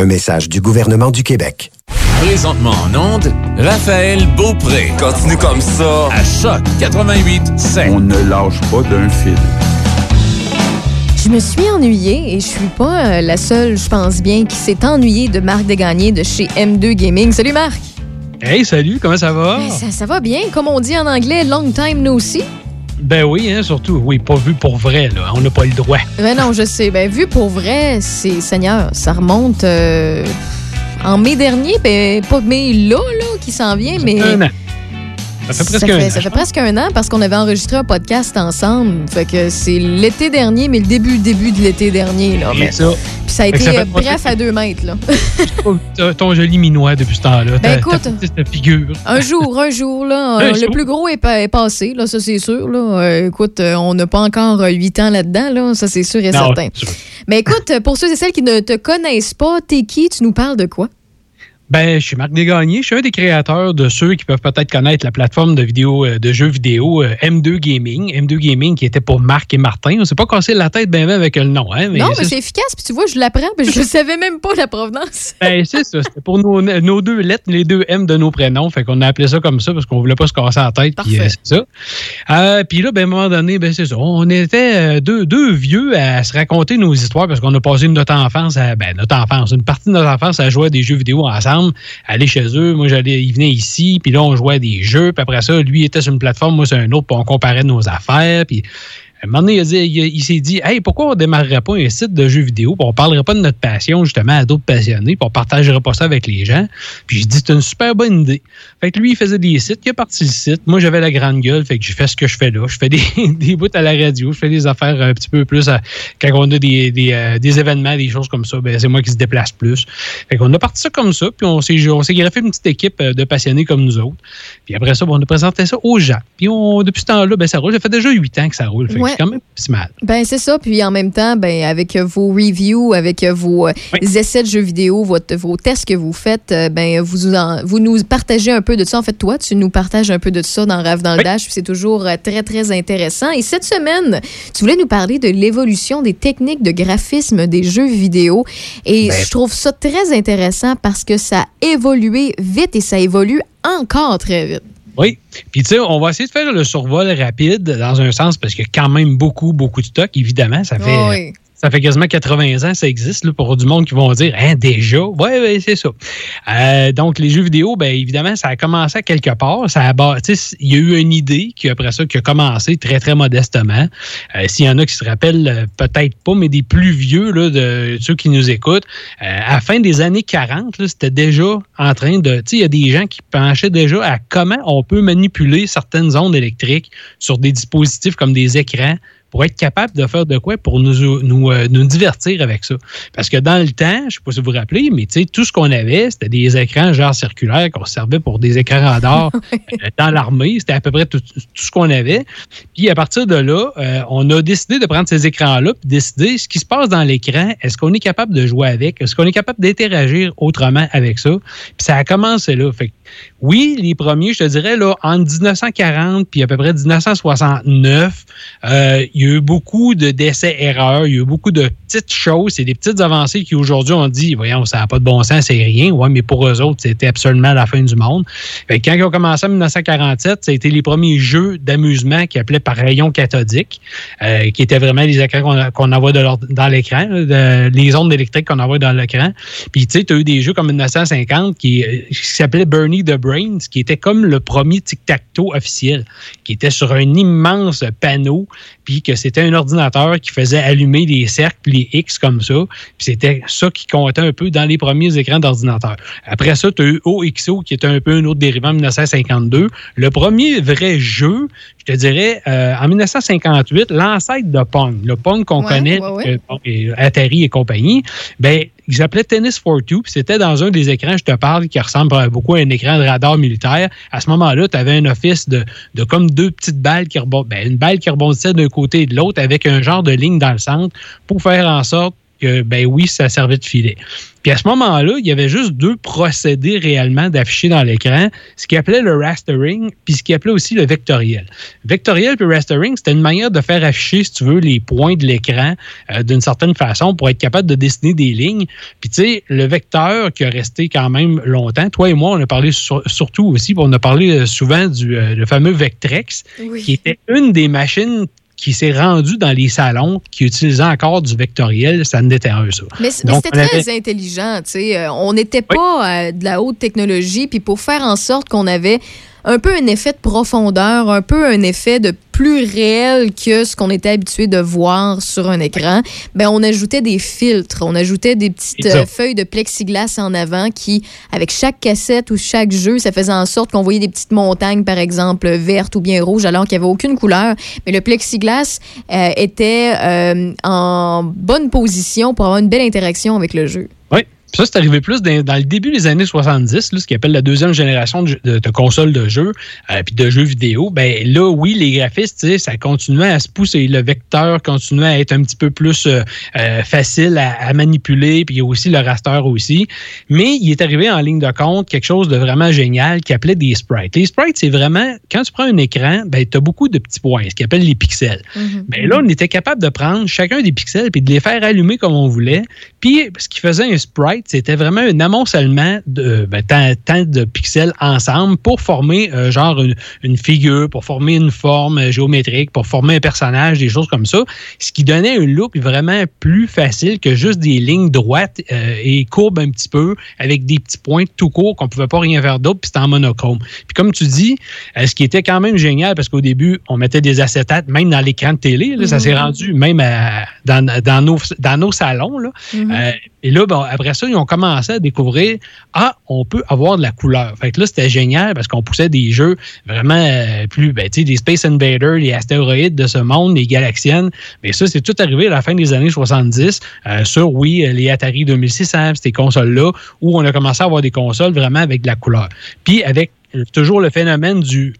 Un message du gouvernement du Québec. Présentement en onde, Raphaël Beaupré. Continue comme ça. À Choc 88 7. On ne lâche pas d'un fil. Je me suis ennuyée et je suis pas euh, la seule, je pense bien, qui s'est ennuyée de Marc Desgagnés de chez M2 Gaming. Salut Marc! Hey, salut, comment ça va? Ben, ça, ça va bien, comme on dit en anglais, long time no see. Ben oui, hein, surtout. Oui, pas vu pour vrai, là. On n'a pas le droit. Ben non, je sais. Ben vu pour vrai, c'est Seigneur, ça remonte euh, en mai dernier, ben pas mai là, là, qui s'en vient, mais. Un an. Ça fait Ça presque fait, un an. ça fait presque un an parce qu'on avait enregistré un podcast ensemble. Fait que c'est l'été dernier, mais le début, début de l'été dernier. Là. Mais- ça. Puis ça a été ça fait euh, bref à deux mètres. Là. Ton joli minois depuis ce temps-là. Ben, écoute. cette figure. Un jour, un jour, là. [LAUGHS] Un le jour. plus gros est, pa- est passé, là, ça c'est sûr. Là. Euh, écoute, euh, on n'a pas encore huit ans là-dedans, là, ça c'est sûr et Non, certain. sûr. Mais écoute, pour ceux et celles qui ne te connaissent pas, t'es qui? Tu nous parles de quoi? Ben, je suis Marc Desgagnés. Je suis un des créateurs de ceux qui peuvent peut-être connaître la plateforme de vidéo, euh, de jeux vidéo euh, M2 Gaming. M2 Gaming qui était pour Marc et Martin. On s'est pas cassé la tête bien avec le nom, hein? non, mais c'est efficace, puis tu vois, je l'apprends, puis je [LAUGHS] savais même pas la provenance. [LAUGHS] Ben, c'est ça. C'était pour nos, nos deux lettres, les deux M de nos prénoms. Fait qu'on a appelé ça comme ça parce qu'on voulait pas se casser la tête. Puis, euh, c'est ça. Euh, puis là, ben, à un moment donné, ben, c'est ça. On était deux, deux vieux à se raconter nos histoires parce qu'on a passé notre enfance à, ben, notre enfance, une partie de notre enfance à jouer à des jeux vidéo ensemble, aller chez eux. Moi, j'allais, il venait ici, puis là, on jouait à des jeux. Puis après ça, lui était sur une plateforme, moi, sur un autre, puis on comparait nos affaires. Puis à un moment donné, il- il s'est dit Hey, pourquoi on ne démarrerait pas un site de jeux vidéo, puis on ne parlerait pas de notre passion justement à d'autres passionnés, puis on ne partagerait pas ça avec les gens. Puis j'ai dit C'est une super bonne idée. Fait que lui, il faisait des sites, il a parti le site. Moi, j'avais la grande gueule, fait que j'ai fait ce que je fais là. Je fais des, [LAUGHS] des bouts à la radio, je fais des affaires un petit peu plus à- quand on a des, des, euh, des événements, des choses comme ça, ben, c'est moi qui se déplace plus. Fait qu'on a parti ça comme ça, puis on s'est, on s'est greffé une petite équipe euh, de passionnés comme nous autres. Puis après ça, ben, on a présenté ça aux gens. Puis on, depuis ce temps-là, ben, ça roule. Ça fait déjà huit ans que ça roule. Fait que c'est quand même pas si mal. Ben c'est ça, puis en même temps, ben avec vos reviews, avec vos euh, essais de jeux vidéo, votre- vos tests que vous faites, ben vous en- vous nous partagez un peu de ça. En fait, toi, tu nous partages un peu de ça dans Rave dans le Dash, puis c'est toujours euh, très très intéressant. Et cette semaine, tu voulais nous parler de l'évolution des techniques de graphisme des jeux vidéo, et Ben. je trouve ça très intéressant parce que ça a évolué vite et ça évolue encore très vite. Oui. Puis, tu sais, on va essayer de faire le survol rapide dans un sens parce qu'il y a quand même beaucoup, beaucoup de stock. Évidemment, ça fait. Oh oui. Ça fait quasiment 80 ans ça existe là, pour du monde qui vont dire hein, déjà? Oui, ouais, c'est ça. Euh, donc, les jeux vidéo, bien évidemment, ça a commencé à quelque part. Ça a, bâ- tu sais, il y a eu une idée qui, après ça, qui a commencé très, très modestement. Euh, S'il y en a qui se rappellent, euh, peut-être pas, mais des plus vieux, là, de ceux qui nous écoutent, à la fin des années 40, là, c'était déjà en train de. Tu sais, il y a des gens qui penchaient déjà à comment on peut manipuler certaines ondes électriques sur des dispositifs comme des écrans pour être capable de faire de quoi pour nous, nous, euh, nous divertir avec ça. Parce que dans le temps, je ne sais pas si vous vous rappelez, mais tu sais, tout ce qu'on avait, c'était des écrans genre circulaires qu'on servait pour des écrans radars [LAUGHS] euh, dans l'armée. C'était à peu près tout, tout ce qu'on avait. Puis à partir de là, euh, on a décidé de prendre ces écrans-là puis décider ce qui se passe dans l'écran. Est-ce qu'on est capable de jouer avec? Est-ce qu'on est capable d'interagir autrement avec ça? Puis ça a commencé là. Fait que, oui, les premiers, je te dirais, là, entre 1940 puis à peu près 1969, euh, il y a eu beaucoup de d'essais-erreurs, il y a eu beaucoup de petites choses, c'est des petites avancées qui aujourd'hui on dit, voyons, ça n'a pas de bon sens, c'est rien. Ouais, mais pour eux autres, c'était absolument la fin du monde. Quand ils ont commencé en 1947, ça a été les premiers jeux d'amusement qui appelaient par rayon cathodique, euh, qui étaient vraiment les écrans qu'on envoie dans l'écran, les ondes électriques qu'on envoie dans l'écran. Puis tu sais, tu as eu des jeux comme 1950 qui, euh, qui s'appelait Bernie the Brains, qui était comme le premier tic-tac-toe officiel, qui était sur un immense panneau, puis que c'était un ordinateur qui faisait allumer les cercles, puis les X comme ça. Puis c'était ça qui comptait un peu dans les premiers écrans d'ordinateur. Après ça, tu as eu OXO, qui était un peu un autre dérivant en 1952. Le premier vrai jeu, je te dirais, euh, en 1958, l'ancêtre de Pong, le Pong qu'on Ouais, connaît, ouais, ouais. euh, Atari et compagnie, ben, il s'appelait Tennis for Two, puis c'était dans un des écrans, je te parle, qui ressemble beaucoup à un écran de radar militaire. À ce moment-là, tu avais un office de, de comme deux petites balles qui rebondissaient, une balle qui rebondissait d'un côté et de l'autre avec un genre de ligne dans le centre pour faire en sorte que, ben oui, ça servait de filet. Puis à ce moment-là, il y avait juste deux procédés réellement d'afficher dans l'écran, ce qu'il appelait le rastering, puis ce qu'il appelait aussi le vectoriel. Vectoriel puis rastering, c'était une manière de faire afficher, si tu veux, les points de l'écran euh, d'une certaine façon pour être capable de dessiner des lignes. Puis tu sais, le vecteur qui a resté quand même longtemps, toi et moi, on a parlé sur- surtout aussi, on a parlé euh, souvent du euh, le fameux Vectrex, qui était une des machines qui s'est rendue dans les salons qui utilisaient encore du vectoriel, ça en était un, ça. Mais, c'était très avait- intelligent, tu sais. Euh, On n'était pas euh, de la haute technologie, puis pour faire en sorte qu'on avait un peu un effet de profondeur, un peu un effet de plus réel que ce qu'on était habitué de voir sur un écran, ben on ajoutait des filtres, on ajoutait des petites euh, feuilles de plexiglas en avant qui, avec chaque cassette ou chaque jeu, ça faisait en sorte qu'on voyait des petites montagnes, par exemple, vertes ou bien rouges, alors qu'il n'y avait aucune couleur. Mais le plexiglas euh, était euh, en bonne position pour avoir une belle interaction avec le jeu. Puis ça, c'est arrivé plus dans, dans le début des années 70, là, ce qu'on appelle la deuxième génération de, jeux- de- de consoles de jeux, euh, puis de jeux vidéo. Ben là, oui, les graphistes, ça continuait à se pousser. Le vecteur continuait à être un petit peu plus euh, euh, facile à, à manipuler, puis il y a aussi le raster aussi. Mais il est arrivé en ligne de compte quelque chose de vraiment génial qui appelait des sprites. Les sprites, c'est vraiment, quand tu prends un écran, ben, tu as beaucoup de petits points, ce qu'on appelle les pixels. Mais là, on était capable de prendre chacun des pixels puis de les faire allumer comme on voulait. Puis, ce qui faisait un sprite, c'était vraiment un amoncellement de ben, tant, tant de pixels ensemble pour former euh, genre une, une figure, pour former une forme euh, géométrique, pour former un personnage, des choses comme ça. Ce qui donnait un look vraiment plus facile que juste des lignes droites euh, et courbes un petit peu avec des petits points tout courts qu'on pouvait pas rien faire d'autre, puis c'était en monochrome. Puis comme tu dis, euh, ce qui était quand même génial, parce qu'au début, on mettait des acétates, même dans l'écran de télé, là, ça s'est Mhm. rendu même à- dans, dans, nos, dans nos salons. Là. Euh, et là, bon, après ça, ils ont commencé à découvrir Ah, on peut avoir de la couleur. Fait que là, c'était génial parce qu'on poussait des jeux vraiment euh, plus, ben, tu sais, des Space Invaders, les astéroïdes de ce monde, les galaxiennes. Mais ça, c'est tout arrivé à la fin des années 70 euh, sur, oui, euh, les Atari 2600, ces consoles-là, où on a commencé à avoir des consoles vraiment avec de la couleur. Puis avec toujours le phénomène du.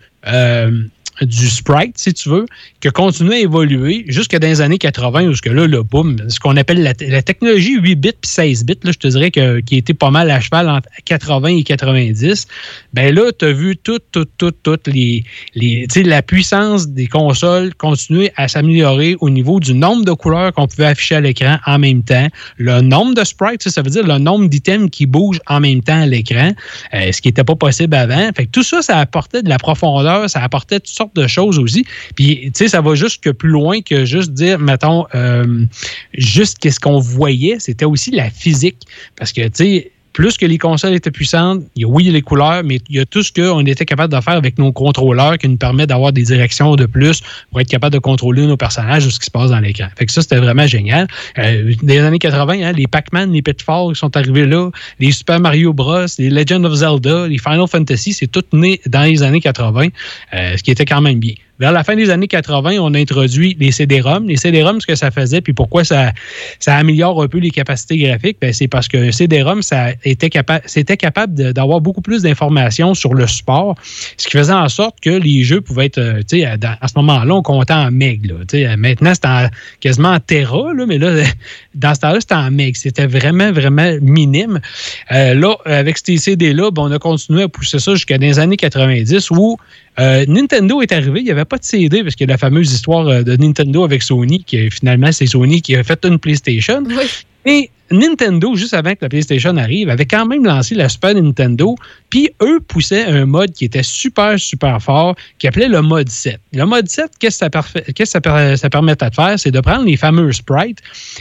Du sprite, si tu veux, qui a continué à évoluer jusque dans les années 80, où là, le boom, ce qu'on appelle la, technologie 8 bits puis 16 bits, là, je te dirais que, qui était pas mal à cheval entre 80 et 90, ben là, tu as vu toutes, toutes, toutes, toutes les, les la puissance des consoles continuer à s'améliorer au niveau du nombre de couleurs qu'on pouvait afficher à l'écran en même temps, le nombre de sprites, ça, ça veut dire le nombre d'items qui bougent en même temps à l'écran, euh, ce qui n'était pas possible avant. Fait que tout ça, ça apportait de la profondeur, ça apportait toutes sortes de choses aussi. Puis, tu sais, ça va juste que plus loin que juste dire, mettons, euh, juste qu'est-ce qu'on voyait, c'était aussi la physique. Parce que, tu sais, plus que les consoles étaient puissantes, il y a oui les couleurs, mais il y a tout ce qu'on était capable de faire avec nos contrôleurs qui nous permet d'avoir des directions de plus pour être capable de contrôler nos personnages ou ce qui se passe dans l'écran. Fait ça, c'était vraiment génial. Euh, dans les années 80, hein, les Pac-Man, les Pitfall qui sont arrivés là, les Super Mario Bros, les Legend of Zelda, les Final Fantasy, c'est tout né dans les années 80, euh, ce qui était quand même bien. Vers la fin des années 80, on a introduit les CD-ROM. Les CD-ROM, ce que ça faisait, puis pourquoi ça, ça améliore un peu les capacités graphiques, ben, c'est parce qu'un CD-ROM, ça était capable, c'était capable d'avoir beaucoup plus d'informations sur le support, ce qui faisait en sorte que les jeux pouvaient être, euh, tu à, ce moment-là, on comptait en meg. Là, maintenant, c'est en- quasiment en Tera, là, mais là, [LAUGHS] dans ce temps-là, c'était en meg. C'était vraiment, vraiment minime. Euh, là, avec ces CD-là, ben, on a continué à pousser ça jusqu'à les années 90 où euh, Nintendo est arrivé, il n'y avait pas de CD parce que la fameuse histoire euh, de Nintendo avec Sony, qui finalement c'est Sony qui a fait une PlayStation. Et Nintendo, juste avant que la PlayStation arrive, avait quand même lancé la Super Nintendo, puis eux poussaient un mode qui était super, super fort, qui appelait le mode 7. Le mode 7, qu'est-ce que ça, ça, per- ça permettait de faire? C'est de prendre les fameux sprites,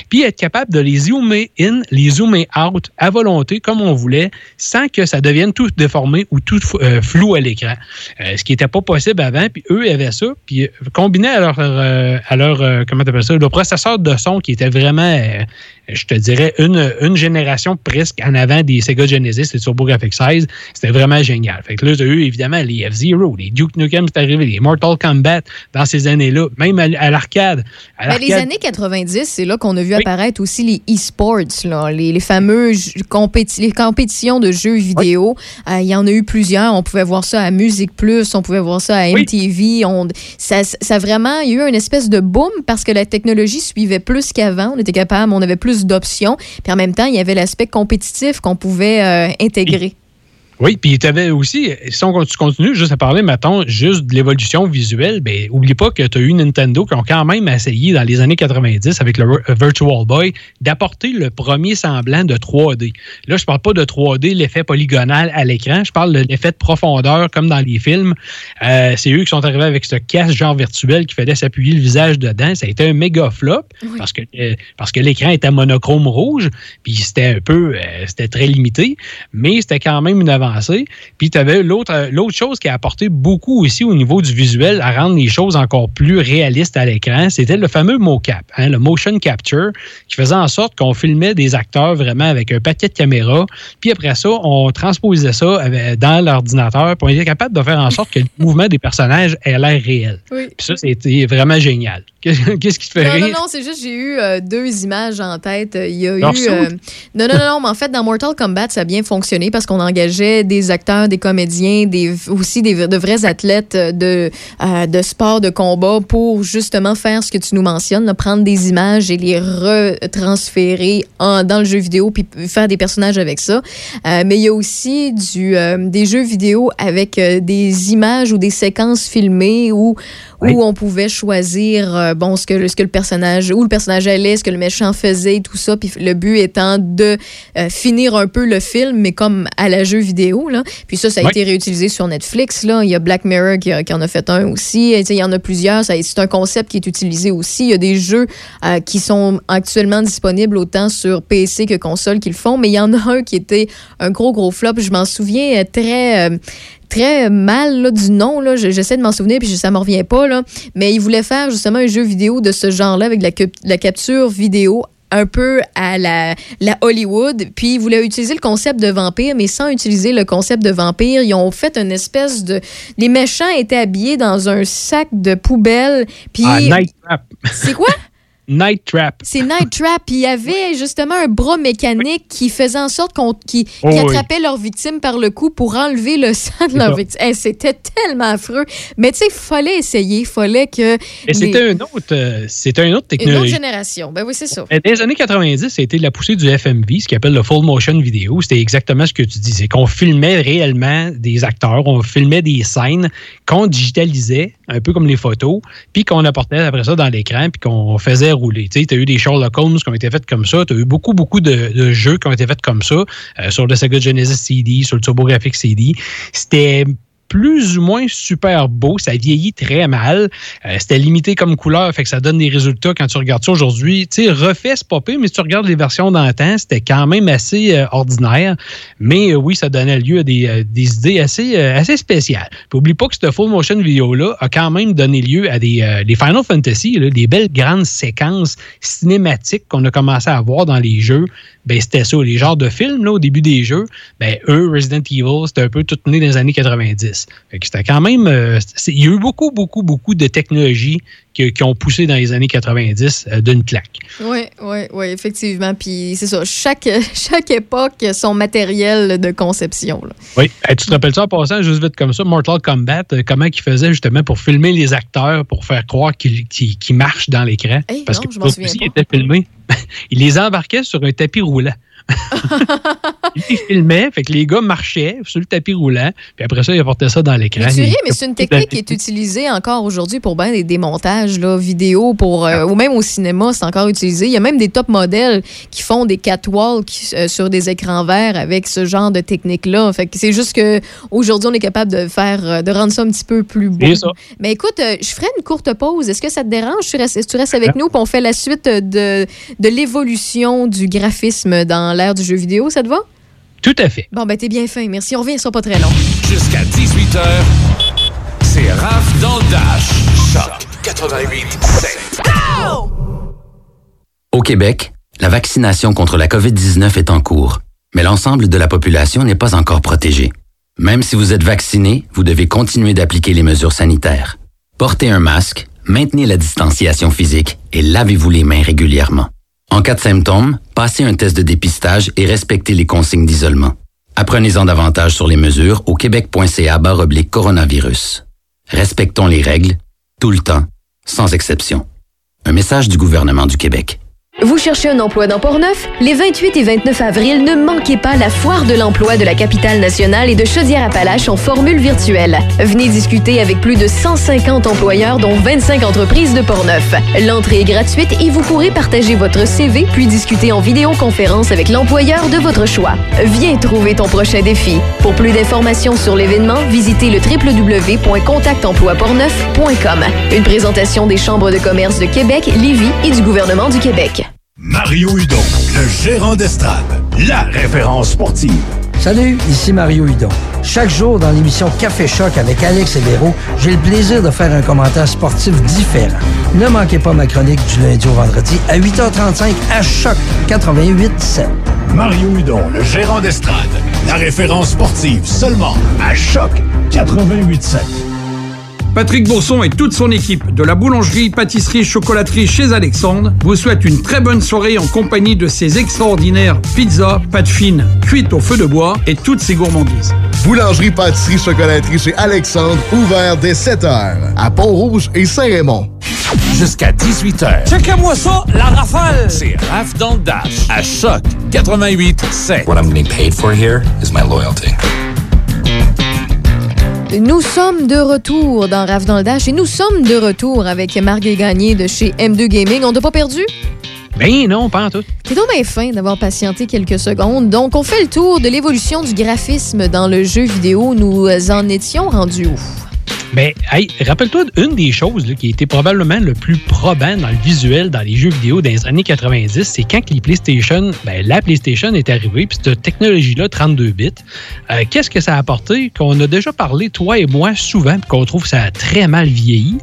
puis être capable de les zoomer in, les zoomer out à volonté, comme on voulait, sans que ça devienne tout déformé ou tout euh, flou à l'écran. Euh, ce qui n'était pas possible avant, puis eux avaient ça, puis euh, combiné à leur, euh, à leur ça, le processeur de son qui était vraiment, je te dirais, une, une génération presque en avant des Sega Genesis et TurboGrafx 16. C'était vraiment génial. Fait que là, tu as eu évidemment les F-Zero, les Duke Nukem, c'est arrivé, les Mortal Kombat dans ces années-là, même à, à l'arcade. Ben, les années 90, c'est là qu'on a vu apparaître aussi les e-sports, les, les fameux compéti- les compétitions de jeux vidéo. Euh, Il y en a eu plusieurs. On pouvait voir ça à Musique Plus, on pouvait voir ça à MTV. On, ça, ça vraiment, il y a eu une espèce de boom parce que la technologie suivait plus qu'avant. On était capable, on avait plus d'options. Puis en même temps, il y avait l'aspect compétitif qu'on pouvait euh, intégrer. Oui, puis tu avais aussi, si on, tu continues juste à parler, mettons, juste de l'évolution visuelle, ben, oublie pas que tu as eu Nintendo qui ont quand même essayé dans les années 90 avec le Vir- Virtual Boy d'apporter le premier semblant de 3D. Là, je parle pas de 3D, l'effet polygonal à l'écran, je parle de l'effet de profondeur comme dans les films. Euh, C'est eux qui sont arrivés avec ce casque genre virtuel qui fallait s'appuyer le visage dedans. Ça a été un méga flop parce que, euh, parce que l'écran était monochrome rouge, puis c'était un peu, euh, c'était très limité, mais c'était quand même une aventure avancé. Puis tu avais l'autre euh, l'autre chose qui a apporté beaucoup aussi au niveau du visuel à rendre les choses encore plus réalistes à l'écran, c'était le fameux mocap, hein, le motion capture, qui faisait en sorte qu'on filmait des acteurs vraiment avec un paquet de caméras. Puis après ça, on transposait ça euh, dans l'ordinateur pour être capable de faire en sorte que le mouvement des personnages ait l'air réel. Oui. Puis ça, c'était vraiment génial. Qu'est-ce qui te fait Non, rire? non, non, c'est juste j'ai eu euh, deux images en tête. Il y a eu. Euh, non, non, non, non, mais en fait, dans Mortal Kombat, ça a bien fonctionné parce qu'on engageait des acteurs, des comédiens, des, aussi des, de vrais athlètes de, euh, de sport, de combat pour justement faire ce que tu nous mentionnes, là, prendre des images et les retransférer en- dans le jeu vidéo puis faire des personnages avec ça. Euh, mais il y a aussi du, euh, des jeux vidéo avec euh, des images ou des séquences filmées où, où on pouvait choisir euh, bon ce que, ce que le personnage où le personnage allait, ce que le méchant faisait tout ça. Puis le but étant de euh, finir un peu le film, mais comme à la jeu vidéo. Là. Puis ça, ça a été réutilisé sur Netflix. Là. Il y a Black Mirror qui, a- qui en a fait un aussi. Et, il y en a plusieurs. C'est un concept qui est utilisé aussi. Il y a des jeux euh, qui sont actuellement disponibles autant sur PC que console qui le font. Mais il y en a un qui était un gros, gros flop. Je m'en souviens très... très mal là, du nom. Là. Je- J'essaie de m'en souvenir, puis ça ne me revient pas. Là. Mais il voulait faire justement un jeu vidéo de ce genre-là avec de la, cap- de la capture vidéo un peu à la, la Hollywood. Puis ils voulaient utiliser le concept de vampire, mais sans utiliser le concept de vampire. Ils ont fait une espèce de... Les méchants étaient habillés dans un sac de poubelle. Puis... Ah, Night Trap. C'est quoi? [LAUGHS] Night Trap. C'est Night Trap. Il y avait justement un bras mécanique qui faisait en sorte qu'on qui, qui Oh, oui. attrapait leur victime par le cou pour enlever le sang de C'est leur ça. victime. Hey, C'était tellement affreux. Mais tu sais, fallait essayer. Fallait que. Et les- c'était un autre, euh, c'était une autre Une autre technologie. génération. Ben oui, c'est ça. Mais Dans les années 90, ça a été la poussée du FMV, ce qu'on appelle le full motion vidéo. C'était exactement ce que tu disais, qu'on filmait réellement des acteurs, on filmait des scènes qu'on digitalisait, un peu comme les photos, puis qu'on apportait après ça dans l'écran, puis qu'on faisait rouler. Tu as eu des Sherlock Holmes qui ont été faits comme ça, tu as eu beaucoup, beaucoup de, de jeux qui ont été faits comme ça, euh, sur le Sega Genesis CD, sur le TurboGrafx CD. C'était plus ou moins super beau. Ça vieillit très mal. Euh, C'était limité comme couleur, fait que ça donne des résultats quand tu regardes ça aujourd'hui. Tu sais, refait, c'est pas mais si tu regardes les versions d'antan, c'était quand même assez euh, ordinaire. Mais euh, oui, ça donnait lieu à des, idées assez, assez spéciales. Puis oublie pas que cette full motion vidéo-là a quand même donné lieu à des, des Final Fantasy, des belles grandes séquences cinématiques qu'on a commencé à voir dans les jeux. Ben, c'était ça, les genres de films là, au début des jeux. Ben, eux, Resident Evil, c'était un peu tout né dans les années 90. Fait que c'était quand même. euh, il y a eu beaucoup, beaucoup, beaucoup de technologies qui, qui ont poussé dans les années 90 euh, d'une claque. Oui, oui, oui, effectivement. Puis c'est ça. Chaque, [LAUGHS] chaque époque, son matériel de conception. là. Oui. Hey, tu te rappelles ça en passant, juste vite comme ça, Mortal Kombat, euh, comment ils faisaient justement pour filmer les acteurs, pour faire croire qu'ils marchent dans l'écran? Hey, Parce non, que je aussi étaient filmés. [LAUGHS] ils les embarquaient sur un tapis roulant. [LAUGHS] ils filmaient, fait que les gars marchaient sur le tapis roulant, puis après ça, ils apportaient ça dans l'écran. Mais tu Ils- ris, mais c'est une technique qui est utilisée encore aujourd'hui pour bien des démontages là, vidéo pour, euh, ou même au cinéma, c'est encore utilisé. Il y a même des top modèles qui font des catwalks euh, sur des écrans verts avec ce genre de technique-là. Fait que c'est juste que aujourd'hui on est capable de faire, euh, de rendre ça un petit peu plus beau. Ça. Mais écoute, euh, je ferai une courte pause. Est-ce que ça te dérange? Tu restes, tu restes avec nous puis on fait la suite de, de l'évolution du graphisme dans l'ère du jeu vidéo. Ça te va? Tout à fait. Bon, ben t'es bien fin. Merci. On revient, ce sera pas très long. Jusqu'à 18h, c'est Raph dans le Dash. Choc 88 Au Québec, la vaccination contre la COVID-19 est en cours, mais l'ensemble de la population n'est pas encore protégée. Même si vous êtes vacciné, vous devez continuer d'appliquer les mesures sanitaires. Portez un masque, maintenez la distanciation physique et lavez-vous les mains régulièrement. En cas de symptômes, passez un test de dépistage et respectez les consignes d'isolement. Apprenez-en davantage sur les mesures au québec.ca barre oblique coronavirus. Respectons les règles, tout le temps, sans exception. Un message du gouvernement du Québec. Vous cherchez un emploi dans Portneuf? Les 28 et 29 avril, ne manquez pas la foire de l'emploi de la capitale nationale et de Chaudière-Appalaches en formule virtuelle. Venez discuter avec plus de 150 employeurs, dont 25 entreprises de Portneuf. L'entrée est gratuite et vous pourrez partager votre CV puis discuter en vidéoconférence avec l'employeur de votre choix. Viens trouver ton prochain défi. Pour plus d'informations sur l'événement, visitez le www.contactemploiportneuf.com. Une présentation des chambres de commerce de Québec, Lévis et du gouvernement du Québec. Mario Hudon, le gérant d'estrade, la référence sportive. Salut, ici Mario Hudon. Chaque jour dans l'émission Café Choc avec Alex et Véro, j'ai le plaisir de faire un commentaire sportif différent. Ne manquez pas ma chronique du lundi au vendredi à 8h35 à Choc 88.7. Mario Hudon, le gérant d'estrade. La référence sportive seulement à Choc 88.7. Patrick Bourson et toute son équipe de la boulangerie, pâtisserie, chocolaterie chez Alexandre vous souhaitent une très bonne soirée en compagnie de ces extraordinaires pizzas, pâtes fines, cuites au feu de bois et toutes ces gourmandises. Boulangerie, pâtisserie, chocolaterie chez Alexandre, ouvert dès 7h à Pont-Rouge et Saint-Raymond. Jusqu'à 18h. Checkez-moi ça, la rafale! C'est Raph dans le Dash à Choc 88 7. What I'm getting paid for here is my loyalty. Nous sommes de retour dans Rave dans le Dash et nous sommes de retour avec Marc Gagné de chez M2 Gaming. On t'a pas perdu? Ben non, pas en tout. T'es donc bien fin d'avoir patienté quelques secondes. Donc, on fait le tour de l'évolution du graphisme dans le jeu vidéo. Nous en étions rendus où? Ben, hey, rappelle-toi une des choses qui été probablement le plus probant dans le visuel dans les jeux vidéo dans les années 90, c'est quand les PlayStation, ben, la PlayStation est arrivée, puis cette technologie-là, 32 bits, euh, qu'est-ce que ça a apporté? Qu'on a déjà parlé, toi et moi, souvent, puis qu'on trouve que ça a très mal vieilli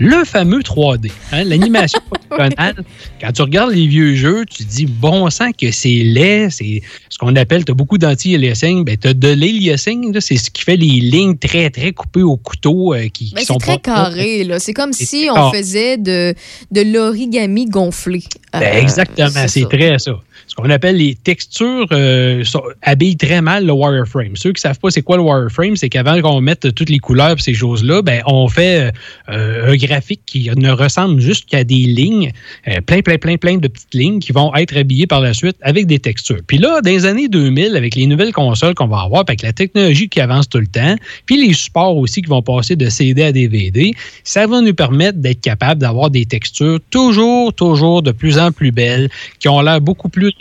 le fameux 3D, hein, l'animation [LAUGHS] polygonale. Quand tu regardes les vieux jeux, tu te dis, bon sang que c'est laid, c'est ce qu'on appelle, tu as beaucoup d'anti-aliasing, ben, tu as de l'aliasing, c'est ce qui fait les lignes très, très coupées au couteau euh, qui, Ben, qui sont c'est très pas- carré, là. C'est comme C'est si on faisait de, de l'origami gonflé. Ben, Euh, exactement, c'est ça. très ça. Qu'on appelle les textures euh, habillent très mal le wireframe. Ceux qui savent pas c'est quoi le wireframe, c'est qu'avant qu'on mette toutes les couleurs et ces choses-là, ben, on fait euh, un graphique qui ne ressemble juste qu'à des lignes, euh, plein, plein, plein, plein de petites lignes qui vont être habillées par la suite avec des textures. Puis là, dans les années 2000, avec les nouvelles consoles qu'on va avoir, avec la technologie qui avance tout le temps, puis les supports aussi qui vont passer de CD à DVD, ça va nous permettre d'être capable d'avoir des textures toujours, toujours de plus en plus belles, qui ont l'air beaucoup plus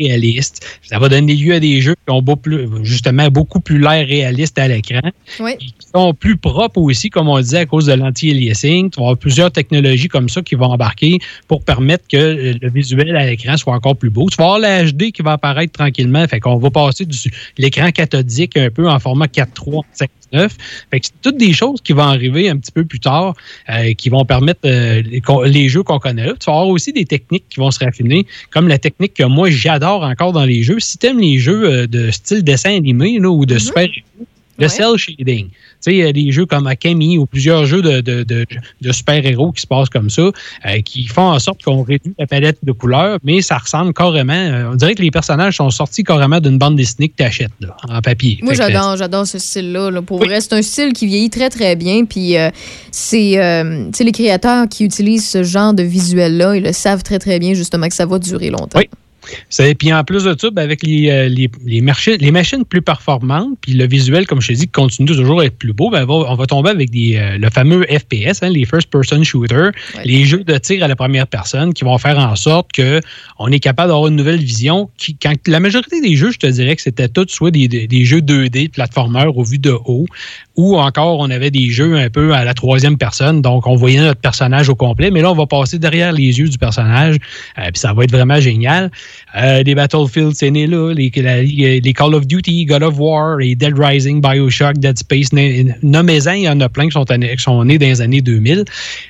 Ça va donner lieu à des jeux qui ont beaucoup plus, justement beaucoup plus l'air réaliste à l'écran Oui. qui sont plus propres aussi, comme on disait, à cause de l'anti-aliasing. Tu vas avoir plusieurs technologies comme ça qui vont embarquer pour permettre que euh, le visuel à l'écran soit encore plus beau. Tu vas avoir la HD qui va apparaître tranquillement. Fait qu'on va passer de l'écran cathodique un peu en format 4.3, 5.9. Fait que c'est toutes des choses qui vont arriver un petit peu plus tard, euh, qui vont permettre euh, les, jeux qu'on connaît là. Tu vas avoir aussi des techniques qui vont se raffiner, comme la technique que moi j'adore encore dans les jeux. Si tu aimes les jeux euh, de style dessin animé là, ou de super-héros, le cell shading. Tu sais, des jeux comme Akemi ou plusieurs jeux de, de, de, de super-héros qui se passent comme ça, euh, qui font en sorte qu'on réduit la palette de couleurs, mais ça ressemble carrément. euh, on dirait que les personnages sont sortis carrément d'une bande dessinée que tu achètes en papier. Moi, j'adore, j'adore ce style-là. là. Pour vrai, c'est un style qui vieillit très, très bien. Puis, euh, c'est, euh, tu sais, les créateurs qui utilisent ce genre de visuel-là, ils le savent très, très bien, justement, que ça va durer longtemps. Oui. C'est- Puis en plus de ça, ben, avec les, euh, les, les, machines plus performantes, puis le visuel, comme je te dis, qui continue toujours à être plus beau, ben, on va tomber avec des, euh, le fameux FPS, hein, les First Person Shooter, les jeux de tir à la première personne qui vont faire en sorte que on est capable d'avoir une nouvelle vision. Qui, quand la majorité des jeux, je te dirais que c'était tout soit des, des, des jeux 2D, platformers au vu de haut, ou encore on avait des jeux un peu à la troisième personne, donc on voyait notre personnage au complet, mais là on va passer derrière les yeux du personnage, euh, puis ça va être vraiment génial. Euh, les Battlefield, c'est né là, les, Call of Duty, God of War, Dead Rising, Bioshock, Dead Space, nommez-en, il y en a plein qui sont, années- qui sont nés dans les années 2000.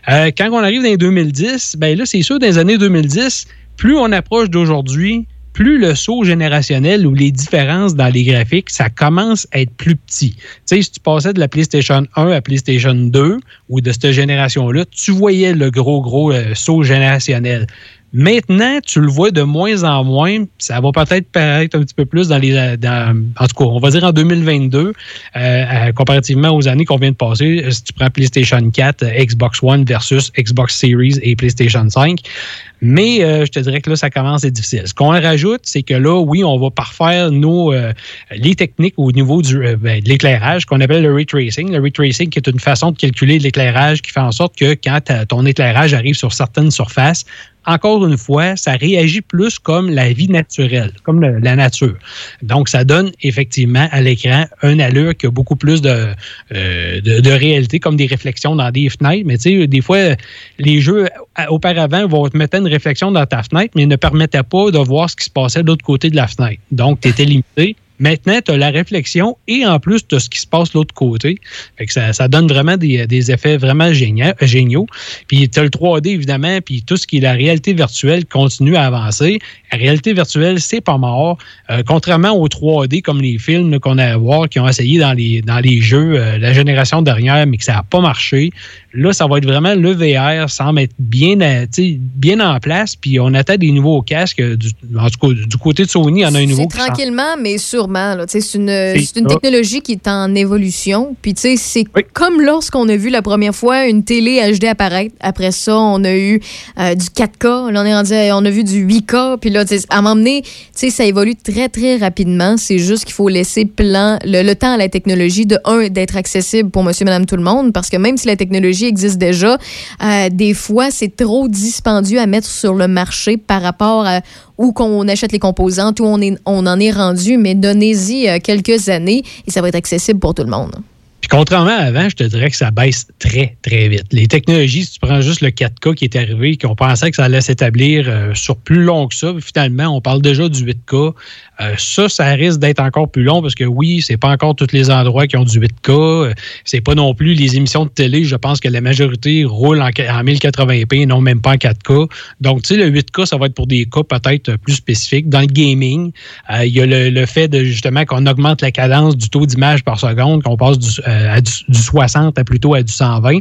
Euh, quand on arrive dans les 2010, ben là c'est sûr, dans les années 2010, plus on approche d'aujourd'hui, plus le saut générationnel ou les différences dans les graphiques, ça commence à être plus petit. Tu sais, si tu passais de la PlayStation 1 à PlayStation 2 ou de cette génération-là, tu voyais le gros, gros euh, saut générationnel. Maintenant, tu le vois de moins en moins. Ça va peut-être paraître un petit peu plus dans les. en tout cas, on va dire en 2022, euh, euh, comparativement aux années qu'on vient de passer. euh, Si tu prends PlayStation 4, euh, Xbox One versus Xbox Series et PlayStation 5. Mais je te dirais que là, ça commence à être difficile. Ce qu'on rajoute, c'est que là, oui, on va parfaire nos, les techniques au niveau du, ben, de l'éclairage, qu'on appelle le ray tracing. Le ray tracing, qui est une façon de calculer l'éclairage qui fait en sorte que quand ton éclairage arrive sur certaines surfaces, encore une fois, ça réagit plus comme la vie naturelle, comme la nature. Donc, ça donne effectivement à l'écran un allure qui a beaucoup plus de, euh, de, de réalité, comme des réflexions dans des fenêtres. Mais tu sais, des fois, les jeux auparavant vont te mettre une réflexion dans ta fenêtre, mais ne permettaient pas de voir ce qui se passait de l'autre côté de la fenêtre. Donc, tu étais limité. Maintenant, tu as la réflexion et en plus, tu as ce qui se passe de l'autre côté. Fait que ça, donne vraiment des, effets vraiment géniaux. Puis tu as le 3D, évidemment, puis tout ce qui est la réalité virtuelle continue à avancer. La réalité virtuelle, c'est pas mort. Euh, contrairement au 3D, comme les films qu'on a à voir, qui ont essayé dans les, dans les jeux euh, la génération dernière, mais que ça n'a pas marché. Là, ça va être vraiment le VR, semble être bien, euh, bien en place. Puis on attend des nouveaux casques. Du, en tout cas, du côté de Sony, il y en a un nouveau. Tranquillement, mais sûrement. C'est une, une ça. technologie qui est en évolution. Puis, tu sais, c'est comme lorsqu'on a vu la première fois une télé HD apparaître. Après ça, on a eu euh, du 4K. Là, on est rendu, à- on a vu du 8K. Puis là, à un moment donné, tu sais, ça évolue très, très rapidement. C'est juste qu'il faut laisser plan, le, le temps à la technologie de, un, d'être accessible pour monsieur, madame, tout le monde. Parce que même si la technologie existe déjà, euh, des fois, c'est trop dispendieux à mettre sur le marché par rapport à où qu'on achète les composantes, où on, en est rendu, mais donnez-y euh, quelques années et ça va être accessible pour tout le monde. Puis contrairement à avant, je te dirais que ça baisse très, très vite. Les technologies, si tu prends juste le 4K qui est arrivé, qu'on pensait que ça allait s'établir euh, sur plus long que ça, finalement, on parle déjà du 8K. Euh, ça, ça risque d'être encore plus long parce que oui, c'est pas encore tous les endroits qui ont du 8K. Euh, C'est pas non plus les émissions de télé. Je pense que la majorité roulent en, en 1080p et non même pas en 4K. Donc, tu sais, le 8K, ça va être pour des cas peut-être plus spécifiques. Dans le gaming, euh, il y a le, fait de justement qu'on augmente la cadence du taux d'image par seconde, qu'on passe du, du 60 à plutôt à du 120.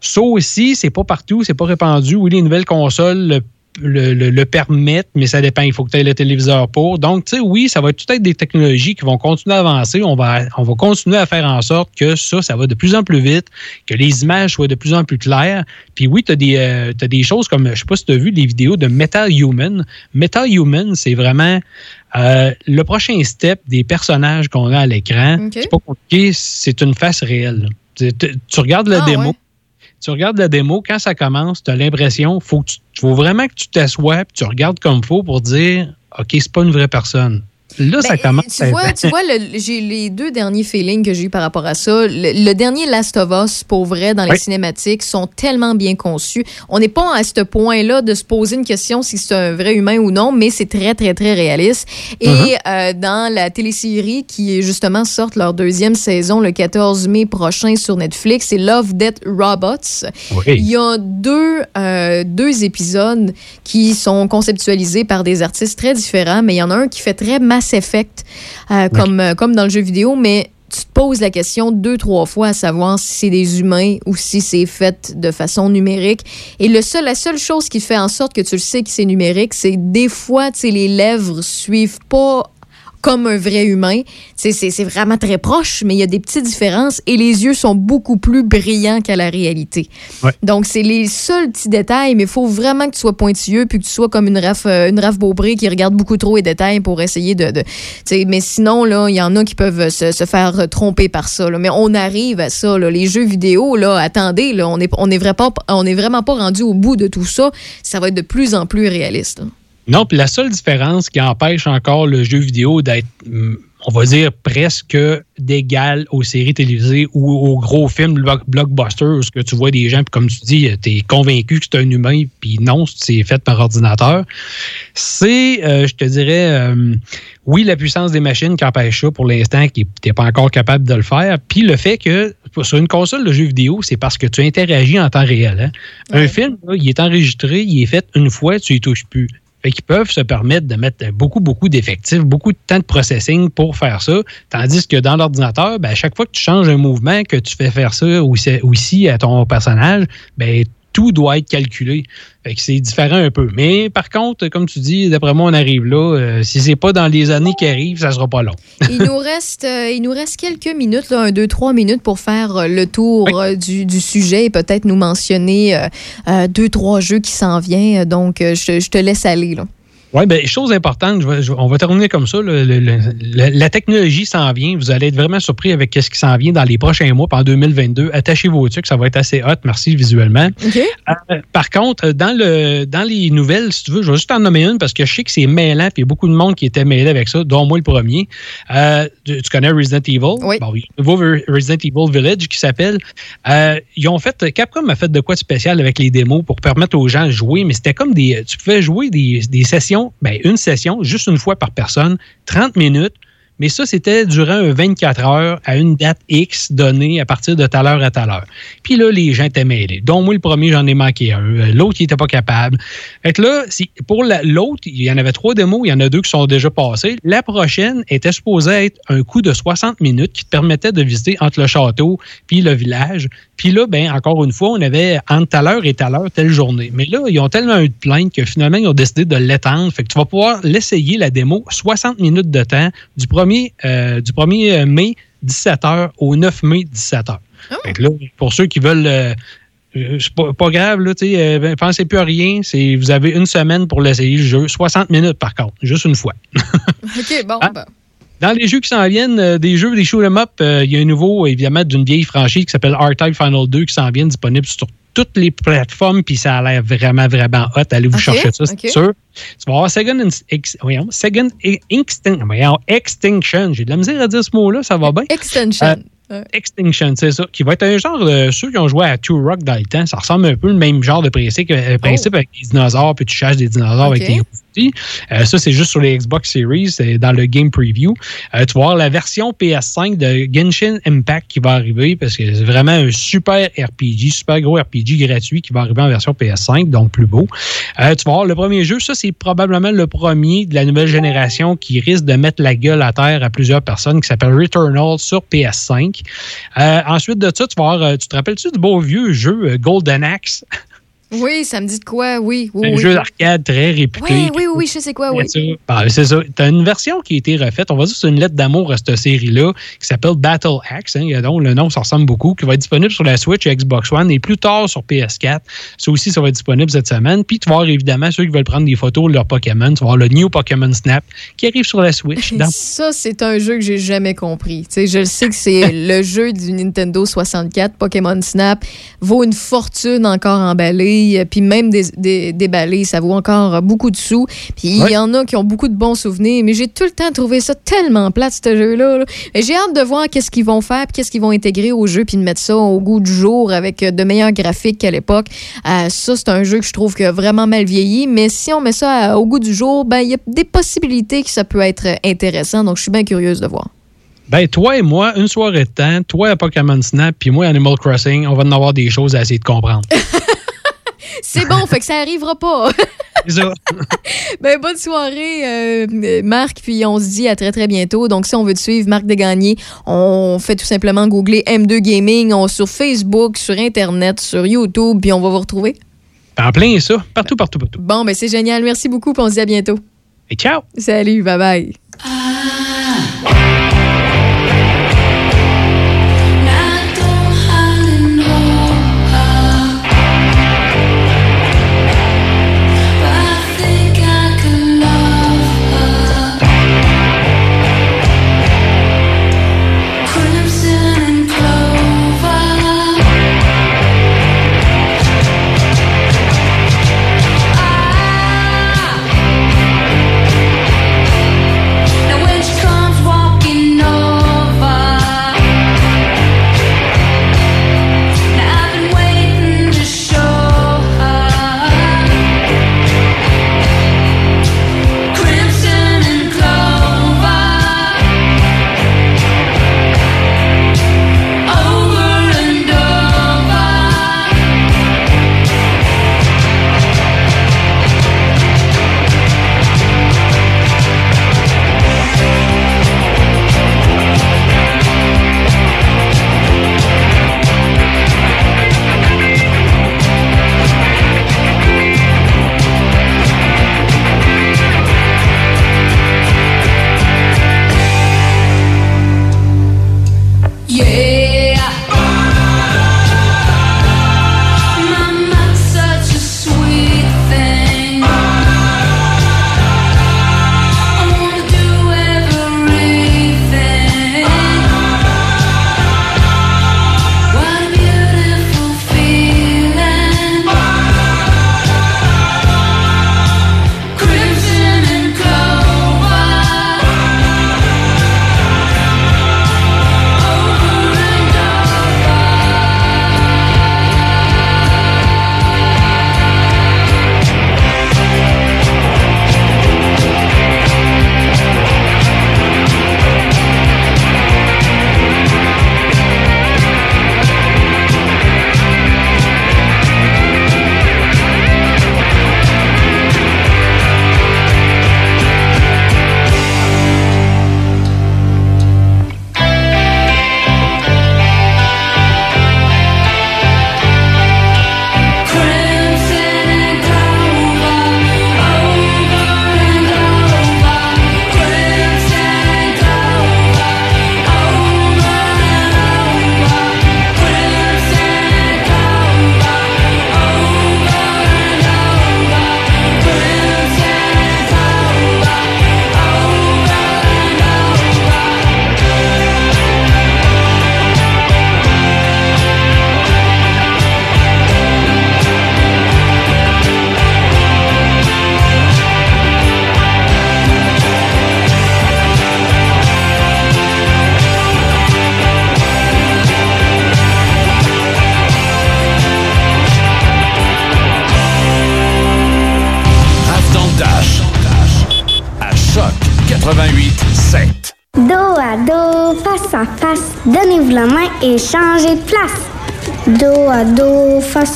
Ça aussi, c'est pas partout, c'est pas répandu. Oui, les nouvelles consoles le le, le- permettent, mais ça dépend. Il faut que tu aies le téléviseur pour. Donc, tu sais, oui, ça va être tout être des technologies qui vont continuer à avancer. On va, on va continuer à faire en sorte que ça, ça va de plus en plus vite, que les images soient de plus en plus claires. Puis oui, tu as, des, euh, t'as des choses comme, je sais pas si tu as vu des vidéos de Metal Human. Metal Human, c'est vraiment euh, le prochain step des personnages qu'on a à l'écran. C'est pas compliqué, c'est une face réelle. Tu, tu- tu regardes la Ah, démo, ouais. Tu regardes la démo, quand ça commence, tu as l'impression, faut, faut vraiment que tu t'assoies puis tu regardes comme faut pour dire OK, c'est pas une vraie personne. Là, ça Ben, commence Tu à vois, tu vois le- j'ai les deux derniers feelings que j'ai eu par rapport à ça. Le, le dernier Last of Us, pour vrai, dans les Oui. cinématiques, sont tellement bien conçus. On n'est pas à ce point-là de se poser une question si c'est un vrai humain ou non, mais c'est très, très, très réaliste. Et Mm-hmm. euh, dans la télésérie qui, justement, sort leur deuxième saison le 14 mai prochain sur Netflix, c'est Love, Death, Robots. Oui. Il y a deux, euh, deux épisodes qui sont conceptualisés par des artistes très différents, mais il y en a un qui fait très Mass Effect, euh, comme, euh, comme dans le jeu vidéo, mais tu te poses la question deux, trois fois à savoir si c'est des humains ou si c'est fait de façon numérique. Et le seul, la seule chose qui fait en sorte que tu le sais que c'est numérique, c'est des fois, tu sais, les lèvres suivent pas comme un vrai humain. C'est vraiment très proche, mais il y a des petites différences et les yeux sont beaucoup plus brillants qu'à la réalité. Ouais. Donc, c'est les seuls petits détails, mais il faut vraiment que tu sois pointilleux puis que tu sois comme une Raph, euh, une Raph qui regarde beaucoup trop les détails pour essayer de. mais sinon, là, il y en a qui peuvent se, se faire tromper par ça. là. Mais on arrive à ça. là. Les jeux vidéo, là, attendez, là, on n'est on est vraiment, pas- on est vraiment pas rendu au bout de tout ça. Ça va être de plus en plus réaliste. là. Non, puis la seule différence qui empêche encore le jeu vidéo d'être, hum, on va dire, presque d'égal aux séries télévisées ou aux gros films block- blockbusters, où ce que tu vois des gens, puis comme tu dis, tu es convaincu que c'est un humain, puis non, c'est fait par ordinateur, c'est, euh, je te dirais, euh, oui, la puissance des machines qui empêche ça pour l'instant, qui n'es pas encore capable de le faire, puis le fait que sur une console de jeu vidéo, c'est parce que tu interagis en temps réel. hein. Un film, là, il est enregistré, il est fait une fois, tu y touches plus. Fait qu'ils peuvent se permettre de mettre beaucoup, beaucoup d'effectifs, beaucoup de temps de processing pour faire ça. Tandis que dans l'ordinateur, ben, à chaque fois que tu changes un mouvement, que tu fais faire ça aussi, aussi à ton personnage, ben, tout doit être calculé. Fait que c'est différent un peu. Mais par contre, comme tu dis, d'après moi, on arrive là. euh, si c'est pas dans les années qui arrivent, ça sera pas long. [LAUGHS] il nous reste euh, il nous reste quelques minutes, là, un, deux, trois minutes pour faire euh, le tour euh, du, du sujet et peut-être nous mentionner deux, trois jeux qui s'en viennent. Donc, je, je te laisse aller. Là. Oui, bien, chose importante, je vais- je- on va terminer comme ça. le- le- le- la, technologie s'en vient. Vous allez être vraiment surpris avec ce qui s'en vient dans les prochains mois, en 2022. Attachez vos trucs, ça va être assez hot. Merci visuellement. Euh, par contre, dans, le, dans les nouvelles, si tu veux, je vais juste en nommer une parce que je sais que c'est mêlant, puis il y a beaucoup de monde qui était mêlé avec ça, dont moi le premier. Euh, tu, tu connais Resident Evil? Oui. Bon, il y a un nouveau Re- Resident Evil Village qui s'appelle. euh, ils ont fait, Capcom a fait de quoi de spécial avec les démos pour permettre aux gens de jouer, mais c'était comme des. Tu pouvais jouer des, des sessions, ben, une session, juste une fois par personne, 30 minutes. Mais ça, c'était durant un 24 heures à une date X donnée à partir de telle heure à telle heure. Puis là, les gens étaient mêlés. Donc, moi, le premier, j'en ai manqué un. Euh, L'autre, il n'était pas capable. Fait que là, pour la- l'autre, il y en avait trois démos, il y en a deux qui sont déjà passés. La prochaine était supposée être un coup de 60 minutes qui te permettait de visiter entre le château puis le village. Puis là, ben, encore une fois, on avait entre telle heure et telle heure, telle journée. Mais là, ils ont tellement eu de plaintes que finalement, ils ont décidé de l'étendre. Fait que tu vas pouvoir l'essayer, la démo, 60 minutes de temps du 1er, euh, du 1er mai, 17h, au 9 mai, 17h. Fait que là, pour ceux qui veulent... euh, euh, c'est pas, pas grave, là, euh, ben, pensez plus à rien. C'est, vous avez une semaine pour l'essayer, le jeu. 60 minutes, par contre, juste une fois. [LAUGHS] OK, bon. Ah. ben. Dans les jeux qui s'en viennent, euh, des jeux, des shoot 'em up, euh, il y a un nouveau, évidemment, d'une vieille franchise qui s'appelle R-Type Final 2 qui s'en vient disponible sur toutes les plateformes, puis ça a l'air vraiment, vraiment hot. Allez vous chercher ça, c'est sûr. Tu vas avoir Second, Inst- Ex- voyons, Second E- Extin- voyons, Extinction. J'ai de la misère à dire ce mot-là, ça va bien. Extension. Euh, Ouais. Extinction, c'est ça. Qui va être un genre de. Ceux qui ont joué à Two Rock dans le temps, ça ressemble un peu le même genre de principe, euh, principe avec les dinosaures, puis tu chasses des dinosaures avec tes Euh, ça, c'est juste sur les Xbox Series, c'est dans le Game Preview. Euh, tu vas avoir la version PS5 de Genshin Impact qui va arriver, parce que c'est vraiment un super RPG, super gros RPG gratuit qui va arriver en version PS5, donc plus beau. Euh, tu vas avoir le premier jeu, ça, c'est probablement le premier de la nouvelle génération qui risque de mettre la gueule à terre à plusieurs personnes, qui s'appelle Returnal sur PS5. Euh, ensuite de ça, tu vas avoir, tu te rappelles-tu du beau vieux jeu Golden Axe? [LAUGHS] Oui, ça me dit de quoi? Oui, oui, un oui. jeu d'arcade très réputé. Oui, oui, oui, je sais quoi, oui. Ben, c'est ça. Tu as une version qui a été refaite. On va dire que c'est une lettre d'amour à cette série-là qui s'appelle Battle Axe. hein, dont le nom, ça ressemble beaucoup, qui va être disponible sur la Switch et Xbox One et plus tard sur PS4. Ça aussi, ça va être disponible cette semaine. Puis tu vas avoir évidemment ceux qui veulent prendre des photos de leur Pokémon. Tu vas avoir le New Pokémon Snap qui arrive sur la Switch. [LAUGHS] dans- Ça, c'est un jeu que j'ai jamais compris. Tu sais, je sais que c'est [LAUGHS] le jeu du Nintendo 64, Pokémon Snap, vaut une fortune encore emballé, euh, puis même des, des- déballé, ça vaut encore euh, beaucoup de sous. Puis il Ouais. y en a qui ont beaucoup de bons souvenirs, mais j'ai tout le temps trouvé ça tellement plate, ce jeu-là. là. Et J'ai hâte de voir qu'est-ce qu'ils vont faire, puis qu'est-ce qu'ils vont intégrer au jeu, puis de mettre ça au goût du jour avec euh, de meilleurs graphiques qu'à l'époque. Euh, ça, c'est un jeu que je trouve que vraiment mal vieilli, mais si on met ça au goût du jour, ben il y a des possibilités que ça peut être intéressant, donc je suis bien curieuse de voir. Ben, toi et moi, une soirée de temps, toi à Pokémon Snap, puis moi à Animal Crossing, on va en avoir des choses à essayer de comprendre. [LAUGHS] C'est bon, fait que ça arrivera pas. [LAUGHS] C'est ça. [LAUGHS] ben, bonne soirée, euh, Marc, puis on se dit à très, très bientôt. Donc, si on veut te suivre, Marc Desgagnés, on fait tout simplement googler M2 Gaming on, sur Facebook, sur Internet, sur YouTube, puis on va vous retrouver. En plein ça, partout, partout, partout. Bon, ben, c'est génial. Merci beaucoup, puis on se dit à bientôt. Et ciao! Salut, bye bye. Ah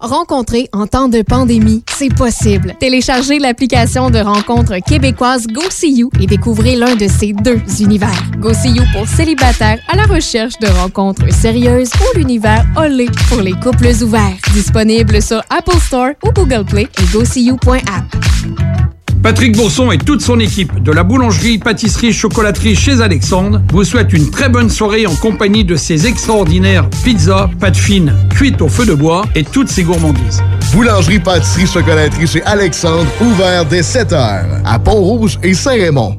Rencontrer en temps de pandémie, c'est possible. Téléchargez l'application de rencontre québécoise GoSeeYou et découvrez l'un de ces deux univers. GoSeeYou pour célibataires à la recherche de rencontres sérieuses ou l'univers Olé pour les couples ouverts. Disponible sur Apple Store ou Google Play et GoSeeYou.app. Patrick Bourson et toute son équipe de la boulangerie, pâtisserie, chocolaterie chez Alexandre vous souhaitent une très bonne soirée en compagnie de ces extraordinaires pizzas, pâtes fines, cuites au feu de bois et toutes ces gourmandises. Boulangerie, pâtisserie, chocolaterie chez Alexandre, ouvert dès 7 heures à Pont-Rouge et Saint-Raymond.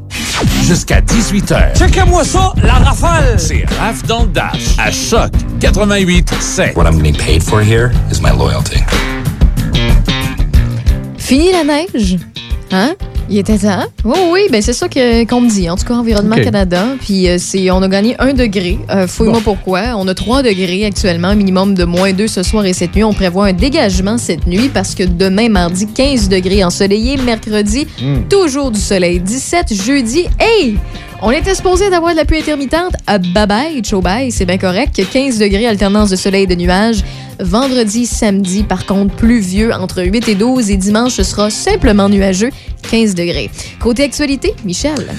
Jusqu'à 18h. Checkez-moi ça, la rafale! C'est Raph dans le Dash à Choc 88 7. What I'm getting paid for here is my loyalty. Fini la neige? Hein? Il était temps? Oui, oui, ben c'est ça que- qu'on me dit. En tout cas, Environnement. Canada. Puis euh, c'est, on a gagné un degré. Euh, Fouille-moi pourquoi. On a 3 degrés actuellement, minimum de moins 2 ce soir et cette nuit. On prévoit un dégagement cette nuit parce que demain, mardi, 15 degrés ensoleillé. Mercredi, Mm. toujours du soleil. 17 jeudi. Hey! On était supposé d'avoir de la pluie intermittente. Ah, bye bye, ciao bye, c'est bien correct. 15 degrés, alternance de soleil et de nuages. Vendredi, samedi, par contre, pluvieux entre 8 et 12. Et dimanche, ce sera simplement nuageux, 15 degrés. Côté actualité, Michel.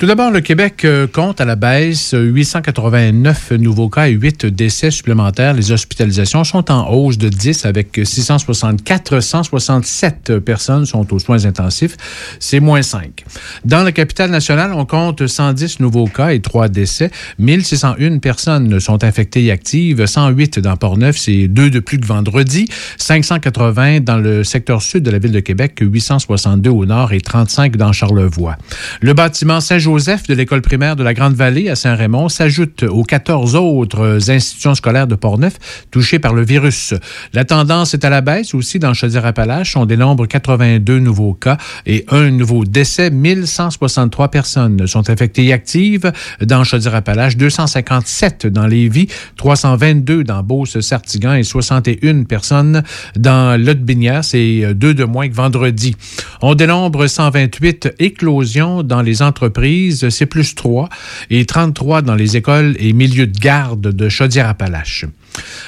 Tout d'abord, le Québec euh, compte à la baisse euh, 889 nouveaux cas et 8 décès supplémentaires. Les hospitalisations sont en hausse de 10 avec 664. 167 personnes sont aux soins intensifs. C'est moins 5. Dans la capitale nationale, on compte 110 nouveaux cas et 3 décès. 1601 personnes sont infectées et actives. 108 dans Port-Neuf, c'est deux de plus que vendredi. 580 dans le secteur sud de la ville de Québec, 862 au nord et 35 dans Charlevoix. Le bâtiment Saint-Joseph de l'école primaire de la Grande-Vallée à Saint-Raymond s'ajoute aux 14 autres institutions scolaires de Portneuf touchées par le virus. La tendance est à la baisse aussi dans Chaudière-Appalaches. On dénombre 82 nouveaux cas et un nouveau décès. 1163 personnes sont infectées et actives dans Chaudière-Appalaches, 257 dans Lévis, 322 dans Beauce-Sartigan et 61 personnes dans Lotte-Binière. C'est euh, deux de moins que vendredi. On dénombre 128 éclosions dans les entreprises, c'est plus 3, et 33 dans les écoles et milieux de garde de Chaudière-Appalaches.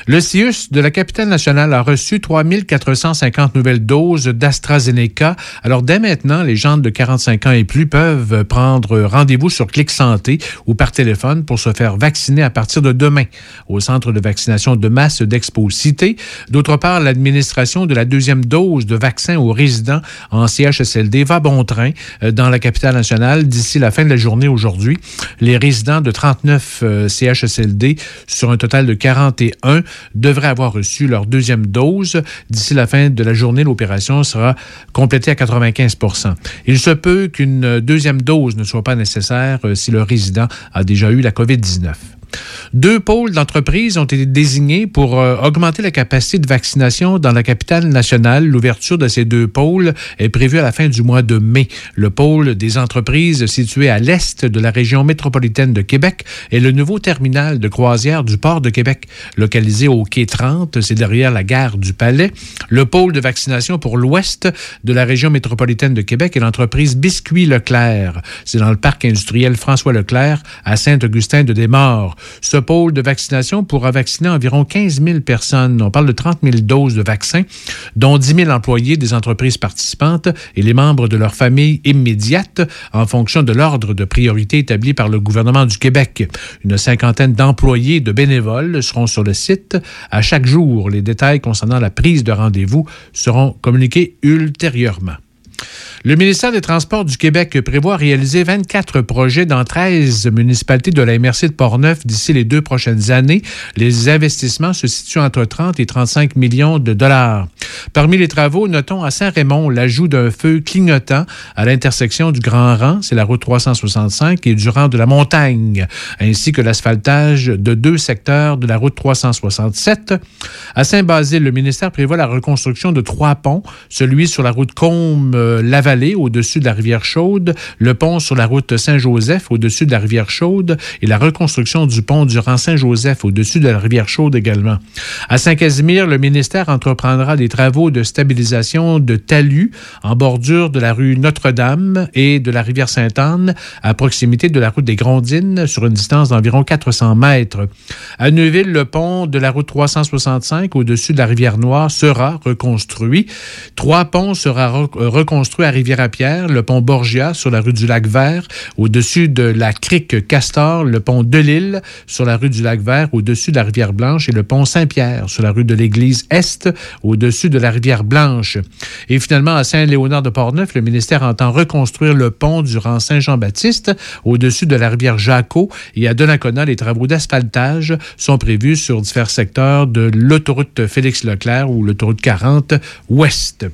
Le CIUS de la capitale nationale a reçu 3450 nouvelles doses d'AstraZeneca. Alors, dès maintenant, les gens de 45 ans et plus peuvent prendre rendez-vous sur Clic Santé ou par téléphone pour se faire vacciner à partir de demain au centre de vaccination de masse d'Expo Cité. D'autre part, l'administration de la deuxième dose de vaccin aux résidents en CHSLD va bon train euh, dans la capitale nationale d'ici la fin de la journée aujourd'hui. Les résidents de 39 euh, CHSLD sur un total de 41 devraient avoir reçu leur deuxième dose. D'ici la fin de la journée, l'opération sera complétée à 95% Il se peut qu'une deuxième dose ne soit pas nécessaire euh, si le résident a déjà eu la COVID-19. Deux pôles d'entreprise ont été désignés pour euh, augmenter la capacité de vaccination dans la capitale nationale. L'ouverture de ces deux pôles est prévue à la fin du mois de mai. Le pôle des entreprises situé à l'est de la région métropolitaine de Québec est le nouveau terminal de croisière du port de Québec, localisé au quai 30, c'est derrière la gare du Palais. Le pôle de vaccination pour l'ouest de la région métropolitaine de Québec est l'entreprise Biscuit Leclerc. C'est dans le parc industriel François Leclerc à Saint-Augustin de Desmaures. Ce pôle de vaccination pourra vacciner environ 15 000 personnes. On parle de 30 000 doses de vaccins, dont 10 000 employés des entreprises participantes et les membres de leur famille immédiate en fonction de l'ordre de priorité établi par le gouvernement du Québec. Une cinquantaine d'employés de bénévoles seront sur le site. À chaque jour, les détails concernant la prise de rendez-vous seront communiqués ultérieurement. Le ministère des Transports du Québec prévoit réaliser 24 projets dans 13 municipalités de la MRC de Portneuf d'ici les deux prochaines années. Les investissements se situent entre 30 et 35 millions de dollars. Parmi les travaux, notons à Saint-Raymond l'ajout d'un feu clignotant à l'intersection du Grand Rang, c'est la route 365, et du rang de la montagne, ainsi que l'asphaltage de deux secteurs de la route 367. À Saint-Basile, le ministère prévoit la reconstruction de trois ponts, celui sur la route Combe-Laval au-dessus de la rivière Chaude, le pont sur la route Saint-Joseph au-dessus de la rivière Chaude et la reconstruction du pont durant Saint-Joseph au-dessus de la rivière Chaude également. À Saint-Casimir, le ministère entreprendra des travaux de stabilisation de talus en bordure de la rue Notre-Dame et de la rivière Sainte-Anne à proximité de la route des Grondines sur une distance d'environ 400 mètres. À Neuville, le pont de la route 365 au-dessus de la rivière Noire sera reconstruit. Trois ponts sera reconstruits à Rivière-à-Pierre, le pont Borgia sur la rue du Lac-Vert, au-dessus de la crique Castor, le pont de l'Île sur la rue du Lac-Vert, au-dessus de la rivière Blanche et le pont Saint-Pierre sur la rue de l'Église Est, au-dessus de la rivière Blanche. Et finalement, à Saint-Léonard de Portneuf, le ministère entend reconstruire le pont du rang Saint-Jean-Baptiste au-dessus de la rivière Jacot et à Donnacona, les travaux d'asphaltage sont prévus sur divers secteurs de l'autoroute Félix-Leclerc ou l'autoroute 40 ouest.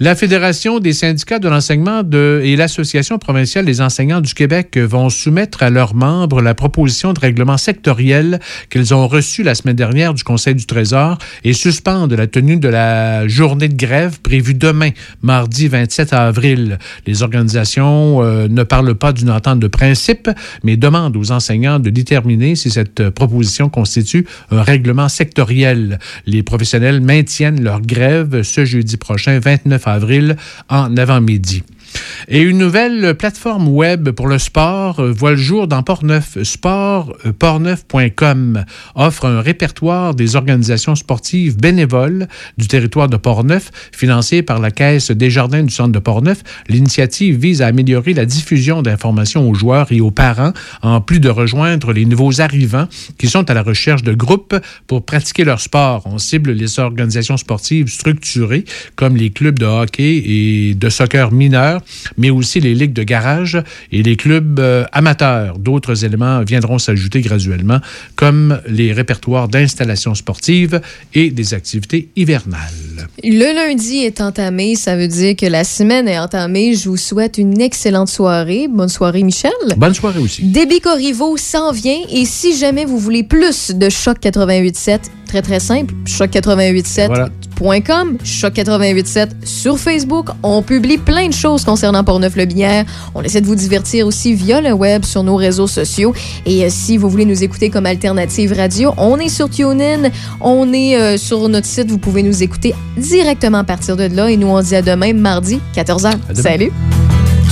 La Fédération des syndicats de l'enseignement et l'Association provinciale des enseignants du Québec vont soumettre à leurs membres la proposition de règlement sectoriel qu'ils ont reçue la semaine dernière du Conseil du Trésor et suspendent la tenue de la journée de grève prévue demain, mardi 27 avril. Les organisations euh, ne parlent pas d'une entente de principe, mais demandent aux enseignants de déterminer si cette proposition constitue un règlement sectoriel. Les professionnels maintiennent leur grève ce jeudi prochain, 29 avril en avant-midi. Et une nouvelle plateforme web pour le sport euh, voit le jour dans Portneuf. Sportportneuf.com offre un répertoire des organisations sportives bénévoles du territoire de Portneuf, financé par la Caisse des Jardins du Centre de Portneuf. L'initiative vise à améliorer la diffusion d'informations aux joueurs et aux parents, en plus de rejoindre les nouveaux arrivants qui sont à la recherche de groupes pour pratiquer leur sport. On cible les organisations sportives structurées comme les clubs de hockey et de soccer mineurs mais aussi les ligues de garage et les clubs euh, amateurs. D'autres éléments viendront s'ajouter graduellement, comme les répertoires d'installations sportives et des activités hivernales. Le lundi est entamé, ça veut dire que la semaine est entamée. Je vous souhaite une excellente soirée. Bonne soirée, Michel. Bonne soirée aussi. Déby Corriveau s'en vient et si jamais vous voulez plus de Choc 88.7, très très simple, choc887.com, choc887 sur Facebook. On publie plein de choses concernant Portneuf-le-Binière. On essaie de vous divertir aussi via le web sur nos réseaux sociaux. Et euh, si vous voulez nous écouter comme alternative radio, on est sur TuneIn, on est euh, sur notre site. Vous pouvez nous écouter directement à partir de là. Et nous, on dit à demain, mardi, 14h. Salut!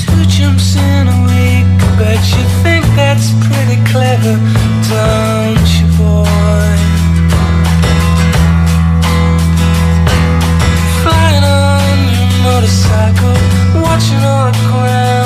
Two jumps in a week, but you think that's pretty clever, don't you? cycle, watching all the.